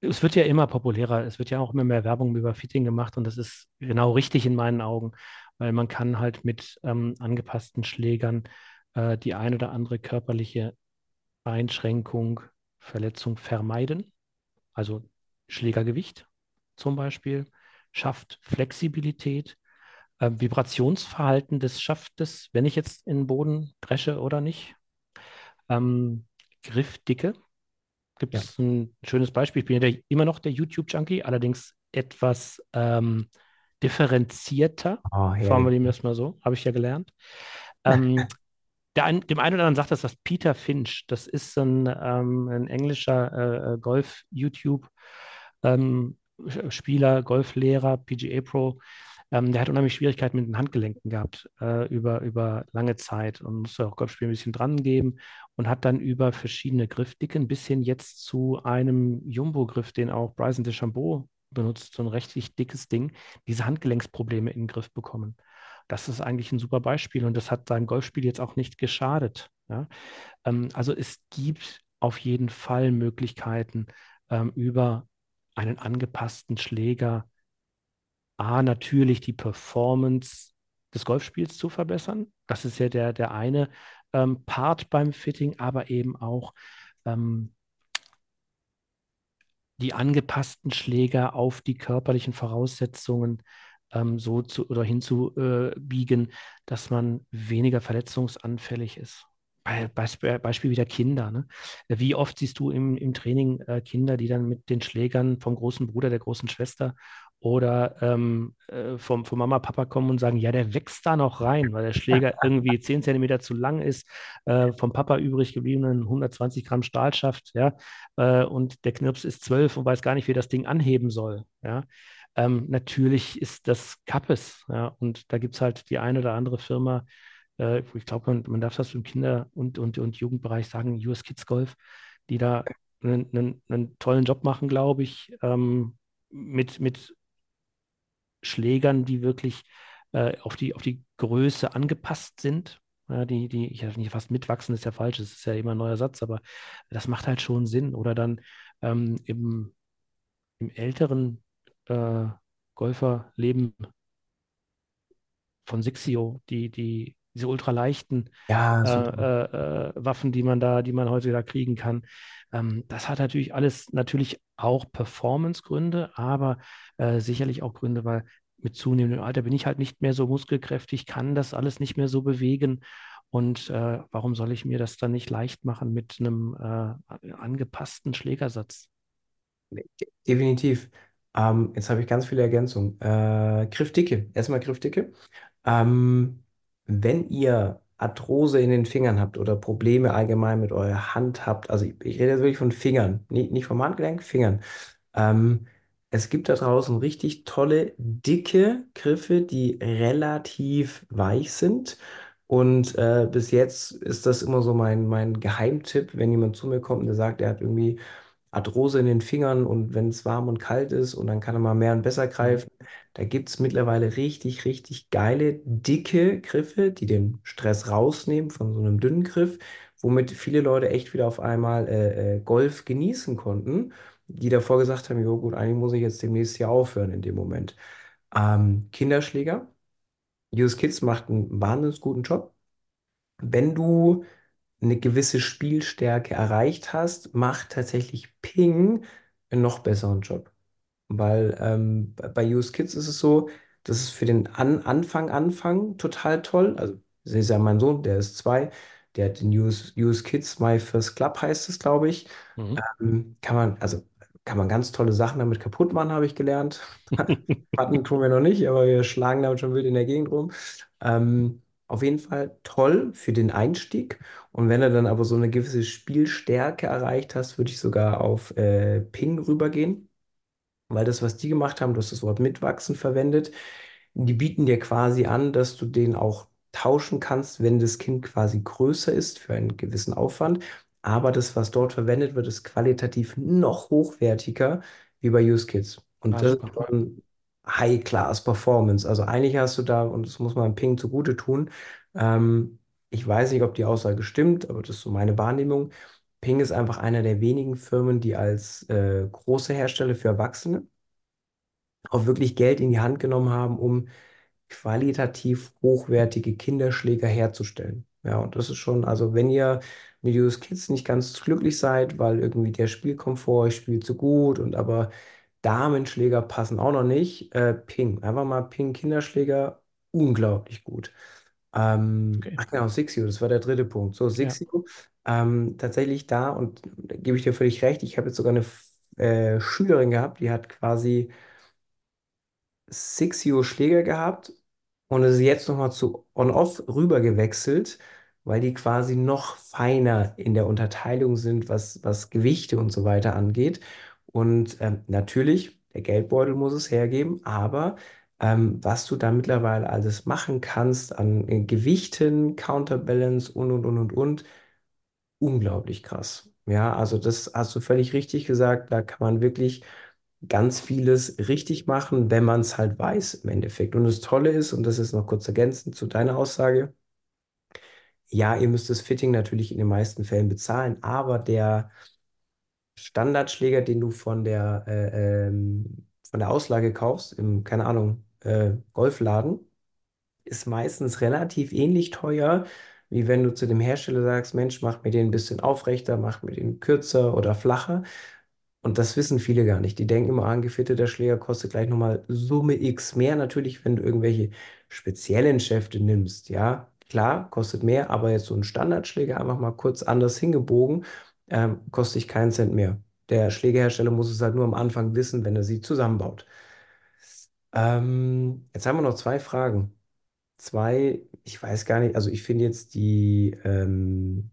es wird ja immer populärer. Es wird ja auch immer mehr Werbung über Fitting gemacht und das ist genau richtig in meinen Augen, weil man kann halt mit ähm, angepassten Schlägern äh, die ein oder andere körperliche Einschränkung, Verletzung vermeiden. Also Schlägergewicht zum Beispiel, schafft Flexibilität, äh, Vibrationsverhalten des Schaftes, wenn ich jetzt in den Boden dresche oder nicht. Ähm, Griffdicke gibt Ja. es ein schönes Beispiel. Ich bin ja der, immer noch der YouTube-Junkie, allerdings etwas ähm, differenzierter. Oh, herrlich. Formulieren wir es mal so, habe ich ja gelernt. Ähm, ein, dem einen oder anderen sagt das, das Peter Finch. Das ist ein, ähm, ein englischer äh, Golf-YouTube. Ähm, Spieler, Golflehrer, PGA Pro, ähm, der hat unheimlich Schwierigkeiten mit den Handgelenken gehabt äh, über, über lange Zeit und musste auch Golfspielen ein bisschen dran geben und hat dann über verschiedene Griffdicken bis hin jetzt zu einem Jumbo-Griff, den auch Bryson DeChambeau benutzt, so ein richtig dickes Ding, diese Handgelenksprobleme in den Griff bekommen. Das ist eigentlich ein super Beispiel und das hat seinem Golfspiel jetzt auch nicht geschadet. Ja? Ähm, also es gibt auf jeden Fall Möglichkeiten, ähm, über einen angepassten Schläger A, natürlich die Performance des Golfspiels zu verbessern. Das ist ja der, der eine ähm, Part beim Fitting, aber eben auch ähm, die angepassten Schläger auf die körperlichen Voraussetzungen ähm, so zu oder hinzubiegen, dass man weniger verletzungsanfällig ist. Bei, Beispiel, Beispiel wieder Kinder. Ne? Wie oft siehst du im, im Training äh, Kinder, die dann mit den Schlägern vom großen Bruder, der großen Schwester oder ähm, äh, vom, vom Mama, Papa kommen und sagen, ja, der wächst da noch rein, weil der Schläger irgendwie 10 Zentimeter zu lang ist, äh, vom Papa übrig gebliebenen 120 Gramm Stahlschaft, ja, äh, und der Knirps ist 12 und weiß gar nicht, wie das Ding anheben soll, ja. Ähm, natürlich ist das Kappes, ja, und da gibt es halt die eine oder andere Firma, äh, ich glaube, man, man, darf das im Kinder- und, und, und Jugendbereich sagen, US Kids Golf, die da einen, einen, einen tollen Job machen, glaube ich, ähm, mit, mit Schlägern, die wirklich äh, auf die, auf die Größe angepasst sind. Ja, die, die, ich nicht fast mitwachsen, ist ja falsch, das ist ja immer ein neuer Satz, aber das macht halt schon Sinn. Oder dann ähm, im, im älteren äh, Golferleben von Sixio, die, die, diese ultraleichten Ja, äh, äh, äh, Waffen, die man da, die man heute da kriegen kann. Ähm, das hat natürlich alles natürlich auch Performance-Gründe, aber äh, sicherlich auch Gründe, weil mit zunehmendem Alter bin ich halt nicht mehr so muskelkräftig, kann das alles nicht mehr so bewegen. Und äh, warum soll ich mir das dann nicht leicht machen mit einem äh, angepassten Schlägersatz? Definitiv. Ähm, jetzt habe ich ganz viele Ergänzungen. Griffdicke. Erstmal Griffdicke. Ähm, wenn ihr Arthrose in den Fingern habt oder Probleme allgemein mit eurer Hand habt, also ich, ich rede jetzt wirklich von Fingern, nicht, nicht vom Handgelenk, Fingern. Ähm, es gibt da draußen richtig tolle, dicke Griffe, die relativ weich sind. Und äh, bis jetzt ist das immer so mein, mein Geheimtipp, wenn jemand zu mir kommt und der sagt, er hat irgendwie Arthrose in den Fingern und wenn es warm und kalt ist und dann kann er mal mehr und besser Mhm. greifen. Da gibt es mittlerweile richtig, richtig geile, dicke Griffe, die den Stress rausnehmen von so einem dünnen Griff, womit viele Leute echt wieder auf einmal äh, äh, Golf genießen konnten, die davor gesagt haben, jo gut, eigentlich muss ich jetzt demnächst hier aufhören in dem Moment. Ähm, Kinderschläger. US Kids macht einen wahnsinnig guten Job. Wenn du eine gewisse Spielstärke erreicht hast, macht tatsächlich Ping einen noch besseren Job. Weil ähm, bei US Kids ist es so, das ist für den An Anfang, Anfang total toll. Also, das ist ja mein Sohn, der ist zwei, der hat den US, US Kids My First Club heißt es, glaube ich. Mhm. Ähm, kann man, also kann man ganz tolle Sachen damit kaputt machen, habe ich gelernt. Patten tun wir noch nicht, aber wir schlagen damit schon wild in der Gegend rum. Ähm, auf jeden Fall toll für den Einstieg. Und wenn du dann aber so eine gewisse Spielstärke erreicht hast, würde ich sogar auf äh, Ping rübergehen. Weil das, was die gemacht haben, du hast das Wort mitwachsen verwendet, die bieten dir quasi an, dass du den auch tauschen kannst, wenn das Kind quasi größer ist für einen gewissen Aufwand. Aber das, was dort verwendet wird, ist qualitativ noch hochwertiger wie bei Use Kids. Und das ist schon High-Class Performance. Also eigentlich hast du da, und das muss man Ping zugute tun, ähm, ich weiß nicht, ob die Aussage stimmt, aber das ist so meine Wahrnehmung. Ping ist einfach einer der wenigen Firmen, die als äh, große Hersteller für Erwachsene auch wirklich Geld in die Hand genommen haben, um qualitativ hochwertige Kinderschläger herzustellen. Ja, und das ist schon, also wenn ihr mit US Kids nicht ganz glücklich seid, weil irgendwie der Spielkomfort, ich spiele zu gut und aber Damenschläger passen auch noch nicht, äh, Ping. Einfach mal Ping Kinderschläger, unglaublich gut. Ähm, Okay. ach genau, Sixio, das war der dritte Punkt. So, Ja. Sixio, ähm, tatsächlich da, und da gebe ich dir völlig recht, ich habe jetzt sogar eine äh, Schülerin gehabt, die hat quasi Sixio Schläger gehabt und ist jetzt nochmal zu On-Off rüber gewechselt, weil die quasi noch feiner in der Unterteilung sind, was, was Gewichte und so weiter angeht. Und ähm, natürlich, der Geldbeutel muss es hergeben, aber ähm, was du da mittlerweile alles machen kannst an äh, Gewichten, Counterbalance und, und, und, und, und, unglaublich krass. Ja, also das hast du völlig richtig gesagt. Da kann man wirklich ganz vieles richtig machen, wenn man es halt weiß im Endeffekt. Und das Tolle ist, und das ist noch kurz ergänzend zu deiner Aussage, ja, ihr müsst das Fitting natürlich in den meisten Fällen bezahlen, aber der Standardschläger, den du von der, äh, ähm, von der Auslage kaufst, im, keine Ahnung, äh, Golfladen ist meistens relativ ähnlich teuer, wie wenn du zu dem Hersteller sagst, Mensch, mach mir den ein bisschen aufrechter, mach mir den kürzer oder flacher. Und das wissen viele gar nicht. Die denken immer, ah, ein gefitteter Schläger kostet gleich nochmal Summe X mehr. Natürlich, wenn du irgendwelche speziellen Schäfte nimmst, ja, klar, kostet mehr, aber jetzt so ein Standardschläger einfach mal kurz anders hingebogen, ähm, kostet dich keinen Cent mehr. Der Schlägerhersteller muss es halt nur am Anfang wissen, wenn er sie zusammenbaut. Ähm, jetzt haben wir noch zwei Fragen. Zwei, ich weiß gar nicht, also ich finde jetzt die, ähm,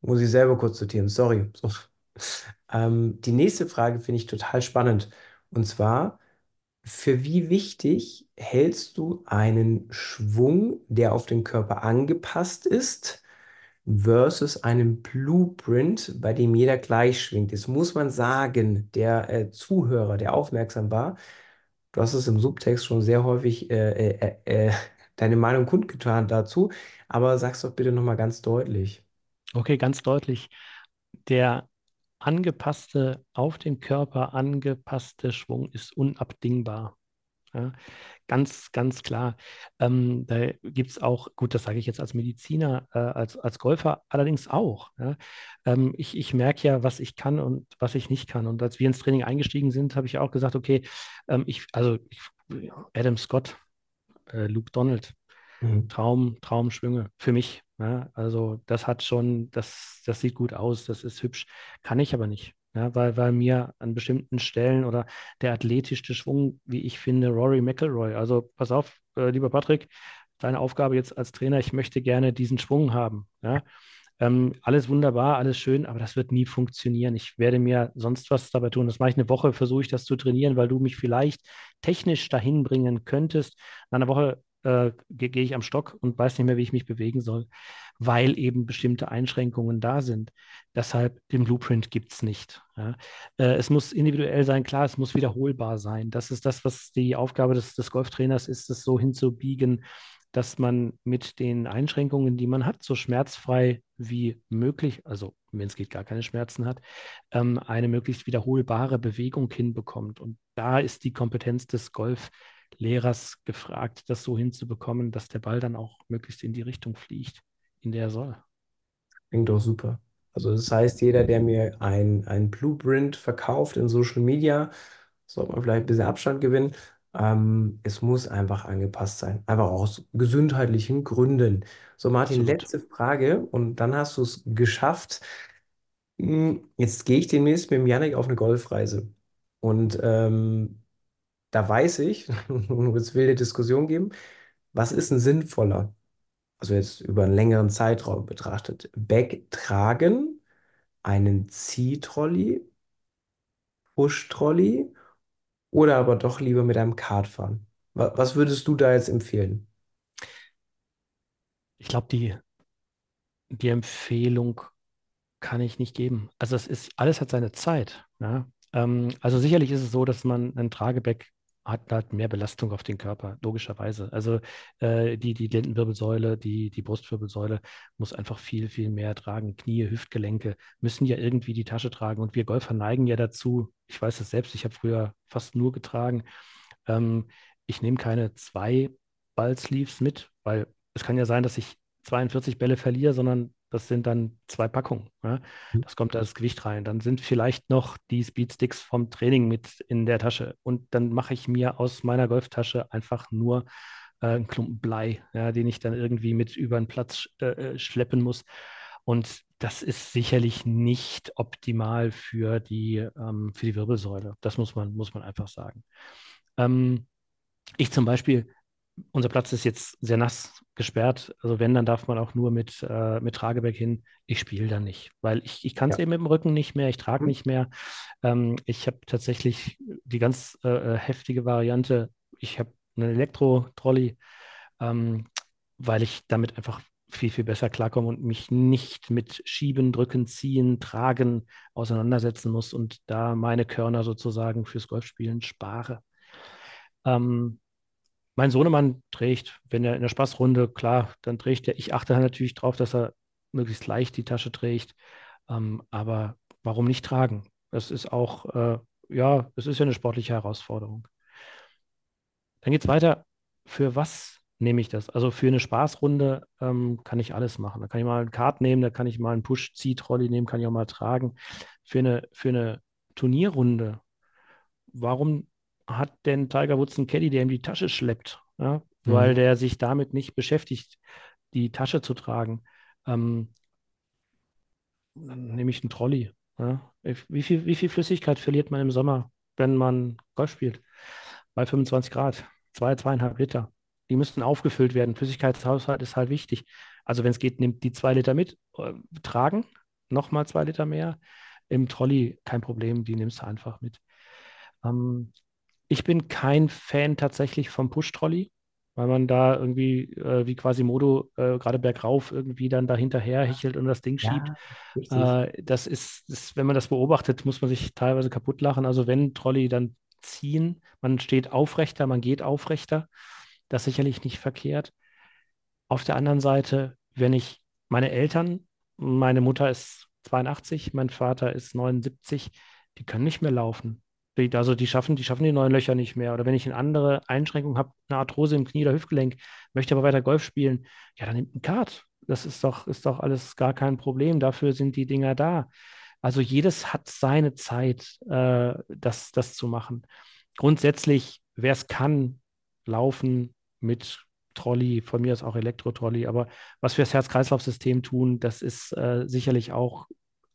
muss ich selber kurz sortieren, sorry. So. Ähm, die nächste Frage finde ich total spannend. Und zwar, für wie wichtig hältst du einen Schwung, der auf den Körper angepasst ist, versus einen Blueprint, bei dem jeder gleich schwingt? Jetzt muss man sagen, der äh, Zuhörer, der aufmerksam war, du hast es im Subtext schon sehr häufig äh, äh, äh, deine Meinung kundgetan dazu, aber sag's doch bitte nochmal ganz deutlich. Okay, ganz deutlich. Der angepasste, auf den Körper angepasste Schwung ist unabdingbar. Ja, ganz, ganz klar. Ähm, da gibt es auch, gut, das sage ich jetzt als Mediziner, äh, als, als Golfer allerdings auch. Ja. Ähm, ich, ich merke ja, was ich kann und was ich nicht kann. Und als wir ins Training eingestiegen sind, habe ich auch gesagt, okay, ähm, ich, also ich, Adam Scott, äh, Luke Donald, Mhm. Traum, Traumschwünge für mich. Ja, also das hat schon, das, das sieht gut aus, das ist hübsch, kann ich aber nicht. Ja, weil, weil mir an bestimmten Stellen oder der athletischste Schwung, wie ich finde, Rory McIlroy. Also pass auf, äh, lieber Patrick, deine Aufgabe jetzt als Trainer, ich möchte gerne diesen Schwung haben. Ja? Ähm, alles wunderbar, alles schön, aber das wird nie funktionieren. Ich werde mir sonst was dabei tun. Das mache ich eine Woche, versuche ich das zu trainieren, weil du mich vielleicht technisch dahin bringen könntest. Nach einer Woche äh, gehe geh ich am Stock und weiß nicht mehr, wie ich mich bewegen soll, weil eben bestimmte Einschränkungen da sind. Deshalb den Blueprint gibt es nicht. Ja. Äh, es muss individuell sein, klar, es muss wiederholbar sein. Das ist das, was die Aufgabe des, des Golftrainers ist, es so hinzubiegen, dass man mit den Einschränkungen, die man hat, so schmerzfrei wie möglich, also wenn es geht, gar keine Schmerzen hat, ähm, eine möglichst wiederholbare Bewegung hinbekommt. Und da ist die Kompetenz des Golf Lehrers gefragt, das so hinzubekommen, dass der Ball dann auch möglichst in die Richtung fliegt, in der er soll. Klingt doch super. Also das heißt, jeder, der mir ein, ein Blueprint verkauft in Social Media, sollte man vielleicht ein bisschen Abstand gewinnen. Ähm, es muss einfach angepasst sein. Einfach aus gesundheitlichen Gründen. So, Martin, Absolut. letzte Frage und dann hast du es geschafft. Hm, Jetzt gehe ich demnächst mit dem Yannick auf eine Golfreise. Und ähm, da weiß ich, es will eine Diskussion geben, was ist denn sinnvoller? Also jetzt über einen längeren Zeitraum betrachtet. Bag tragen, einen Ziehtrolley, Push-Trolley oder aber doch lieber mit einem Kart fahren? Wa- Was würdest du da jetzt empfehlen? Ich glaube, die, die Empfehlung kann ich nicht geben. Also es ist, alles hat seine Zeit. Ja? Ähm, also sicherlich ist es so, dass man ein Trageback hat, hat mehr Belastung auf den Körper, logischerweise. Also äh, die, die Lendenwirbelsäule, die, die Brustwirbelsäule muss einfach viel, viel mehr tragen. Knie, Hüftgelenke müssen ja irgendwie die Tasche tragen. Und wir Golfer neigen ja dazu, ich weiß es selbst, ich habe früher fast nur getragen. Ähm, ich nehme keine zwei Ballsleeves mit, weil es kann ja sein, dass ich 42 Bälle verliere, sondern das sind dann zwei Packungen. Ja? Das kommt da das Gewicht rein. Dann sind vielleicht noch die Speedsticks vom Training mit in der Tasche. Und dann mache ich mir aus meiner Golftasche einfach nur äh, einen Klumpen Blei, ja, den ich dann irgendwie mit über den Platz äh, äh, schleppen muss. Und das ist sicherlich nicht optimal für die, ähm, für die Wirbelsäule. Das muss man, muss man einfach sagen. Ähm, ich zum Beispiel, unser Platz ist jetzt sehr nass gesperrt. Also wenn, dann darf man auch nur mit, äh, mit Trageback hin. Ich spiele dann nicht, weil ich, ich kann es Ja. eben mit dem Rücken nicht mehr, ich trage Mhm. nicht mehr. Ähm, ich habe tatsächlich die ganz äh, äh, heftige Variante. Ich habe einen Elektro-Trolley, ähm, weil ich damit einfach viel, viel besser klarkomme und mich nicht mit Schieben, Drücken, Ziehen, Tragen auseinandersetzen muss und da meine Körner sozusagen fürs Golfspielen spare. Ähm, mein Sohnemann trägt, wenn er in der Spaßrunde, klar, dann trägt er. Ich achte natürlich darauf, dass er möglichst leicht die Tasche trägt. Ähm, aber warum nicht tragen? Das ist auch, äh, ja, es ist ja eine sportliche Herausforderung. Dann geht es weiter. Für was nehme ich das? Also für eine Spaßrunde ähm, kann ich alles machen. Da kann ich mal ein Kart nehmen, da kann ich mal einen Push-Zieh-Trolley nehmen, kann ich auch mal tragen. Für eine, für eine Turnierrunde, warum hat denn Tiger Woods einen Caddy, der ihm die Tasche schleppt? Ja? Mhm. Weil der sich damit nicht beschäftigt, die Tasche zu tragen. Ähm, dann nehme ich einen Trolley. Ja? Wie, viel, wie viel Flüssigkeit verliert man im Sommer, wenn man Golf spielt? Bei 25 Grad. Zwei, zweieinhalb Liter. Die müssten aufgefüllt werden. Flüssigkeitshaushalt ist halt wichtig. Also wenn es geht, nimmt die zwei Liter mit, äh, tragen, nochmal zwei Liter mehr. Im Trolley kein Problem, die nimmst du einfach mit. Ähm, ich bin kein Fan tatsächlich vom Push-Trolley weil man da irgendwie äh, wie Quasimodo äh, gerade bergauf irgendwie dann da hinterher hechelt und das Ding schiebt. Ja, äh, das ist, das, wenn man das beobachtet, muss man sich teilweise kaputt lachen. Also wenn Trolley dann ziehen, man steht aufrechter, man geht aufrechter, das ist sicherlich nicht verkehrt. Auf der anderen Seite, wenn ich meine Eltern, meine Mutter ist 82, mein Vater ist 79, die können nicht mehr laufen. Also die schaffen, die schaffen die neuen Löcher nicht mehr. Oder wenn ich eine andere Einschränkung habe, eine Arthrose im Knie oder Hüftgelenk, möchte aber weiter Golf spielen, ja, dann nimmt ein Kart. Das ist doch, ist doch alles gar kein Problem. Dafür sind die Dinger da. Also jedes hat seine Zeit, äh, das, das zu machen. Grundsätzlich, wer es kann, laufen mit Trolley, von mir ist auch Elektro-Trolley, aber was wir das Herz-Kreislauf-System tun, das ist äh, sicherlich auch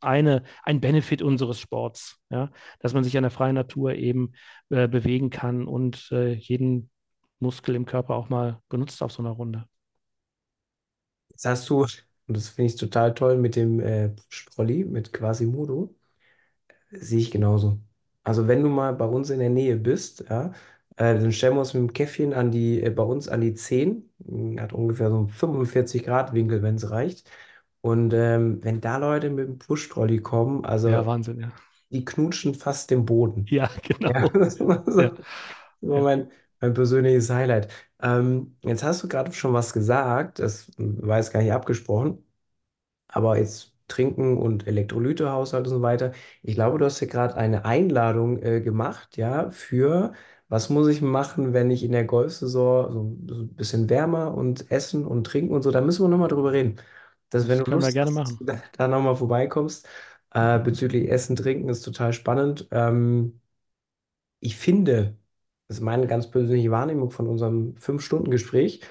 eine, ein Benefit unseres Sports, ja? dass man sich in der freien Natur eben äh, bewegen kann und äh, jeden Muskel im Körper auch mal benutzt auf so einer Runde. Das hast du, und das finde ich total toll mit dem äh, Sprolli, mit Quasimodo, sehe ich genauso. Also wenn du mal bei uns in der Nähe bist, ja, äh, dann stellen wir uns mit dem Käffchen an die, äh, bei uns an die 10, hat ungefähr so einen 45 Grad Winkel, wenn es reicht. Und ähm, wenn da Leute mit dem Push-Trolley kommen, also ja, Wahnsinn, ja. die knutschen fast den Boden. Ja, genau. Ja, das war, so, ja. das war mein, mein persönliches Highlight. Ähm, jetzt hast du gerade schon was gesagt, das war jetzt gar nicht abgesprochen, aber jetzt Trinken und Elektrolytehaushalt und so weiter. Ich glaube, du hast ja gerade eine Einladung äh, gemacht, ja, für was muss ich machen, wenn ich in der Golfsaison so, so ein bisschen wärmer und essen und trinken und so. Da müssen wir nochmal drüber reden dass wenn das du können Lust wir gerne machen. da, da nochmal vorbeikommst, äh, bezüglich Essen, Trinken, ist total spannend. Ähm, ich finde, das ist meine ganz persönliche Wahrnehmung von unserem Fünf-Stunden-Gespräch,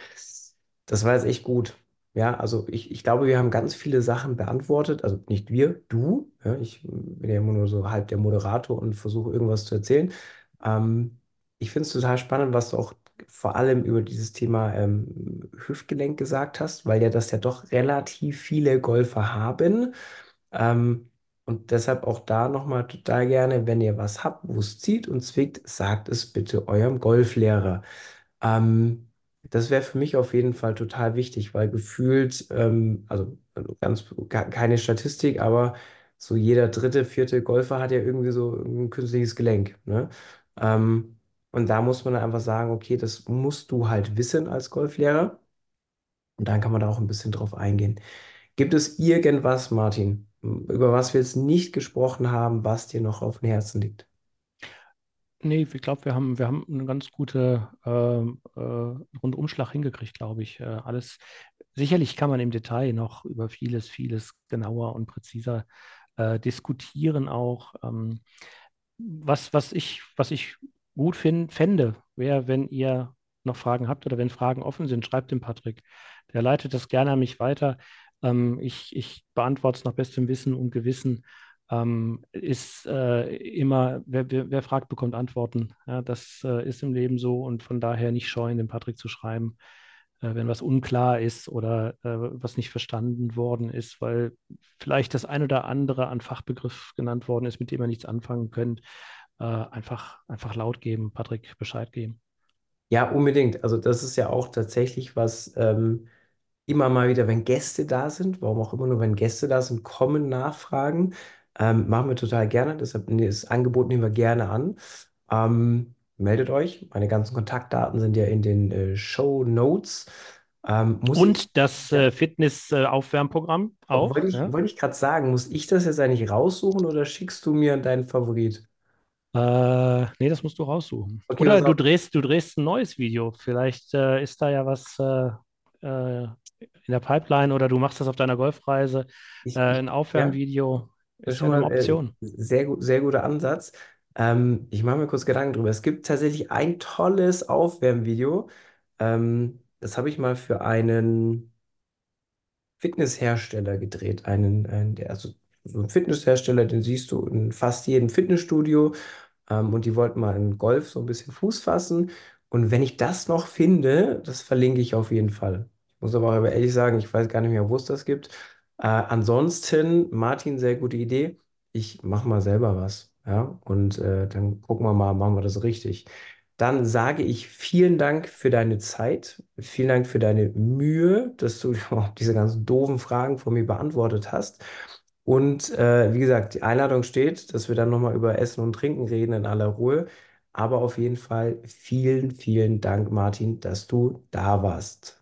das war jetzt echt gut. Ja, also ich, ich glaube, wir haben ganz viele Sachen beantwortet. Also nicht wir, du. Ja, ich bin ja immer nur so halb der Moderator und versuche irgendwas zu erzählen. Ähm, ich finde es total spannend, was du auch vor allem über dieses Thema ähm, Hüftgelenk gesagt hast, weil ja das ja doch relativ viele Golfer haben. Ähm, und deshalb auch da nochmal total gerne, wenn ihr was habt, wo es zieht und zwickt, sagt es bitte eurem Golflehrer. Ähm, das wäre für mich auf jeden Fall total wichtig, weil gefühlt, ähm, also ganz keine Statistik, aber so jeder dritte, vierte Golfer hat ja irgendwie so ein künstliches Gelenk. Ne? Ähm, und da muss man einfach sagen, okay, das musst du halt wissen als Golflehrer. Und dann kann man da auch ein bisschen drauf eingehen. Gibt es irgendwas, Martin, über was wir jetzt nicht gesprochen haben, was dir noch auf dem Herzen liegt? Nee, ich glaube, wir haben, wir haben einen ganz guten äh, äh, Rundumschlag hingekriegt, glaube ich. Äh, alles, sicherlich kann man im Detail noch über vieles, vieles genauer und präziser äh, diskutieren auch. Ähm, was, was ich, was ich gut fände, wäre, wenn ihr noch Fragen habt oder wenn Fragen offen sind, schreibt dem Patrick. Der leitet das gerne an mich weiter. Ähm, ich, ich beantworte es nach bestem Wissen und Gewissen. Ähm, ist äh, immer, wer, wer, wer, fragt, bekommt Antworten. Ja, das äh, ist im Leben so und von daher nicht scheuen, dem Patrick zu schreiben, äh, wenn was unklar ist oder äh, was nicht verstanden worden ist, weil vielleicht das ein oder andere an Fachbegriff genannt worden ist, mit dem ihr nichts anfangen könnt äh, einfach, einfach laut geben, Patrick Bescheid geben. Ja, unbedingt. Also das ist ja auch tatsächlich was ähm, immer mal wieder, wenn Gäste da sind, warum auch immer nur, wenn Gäste da sind, kommen Nachfragen. Ähm, machen wir total gerne. Deshalb das Angebot nehmen wir gerne an. Ähm, meldet euch. Meine ganzen Kontaktdaten sind ja in den äh, Show Notes. Ähm, Und ich, das äh, Fitness-Aufwärmprogramm auch. Wollte ich, ja? wollte ich gerade sagen, muss ich das jetzt eigentlich raussuchen oder schickst du mir deinen Favorit? Äh, nee, das musst du raussuchen. Okay, Oder pass du drehst, du drehst ein neues Video. Vielleicht äh, ist da ja was äh, äh, in der Pipeline oder du machst das auf deiner Golfreise. Äh, Ich, ich, ein ja, Aufwärmvideo das ist ja schon eine mal äh, Option. sehr sehr guter Ansatz. Ähm, ich mache mir kurz Gedanken drüber. Es gibt tatsächlich ein tolles Aufwärmvideo. Ähm, das habe ich mal für einen Fitnesshersteller gedreht. Einen, einen der, also so ein Fitnesshersteller, den siehst du in fast jedem Fitnessstudio. Ähm, und die wollten mal in Golf so ein bisschen Fuß fassen. Und wenn ich das noch finde, das verlinke ich auf jeden Fall. Ich muss aber auch ehrlich sagen, ich weiß gar nicht mehr, wo es das gibt. Äh, ansonsten, Martin, sehr gute Idee. Ich mache mal selber was. Ja, und äh, dann gucken wir mal, machen wir das richtig. Dann sage ich vielen Dank für deine Zeit, vielen Dank für deine Mühe, dass du diese ganzen doofen Fragen von mir beantwortet hast. Und äh, wie gesagt, die Einladung steht, dass wir dann nochmal über Essen und Trinken reden in aller Ruhe. Aber auf jeden Fall vielen, vielen Dank, Martin, dass du da warst.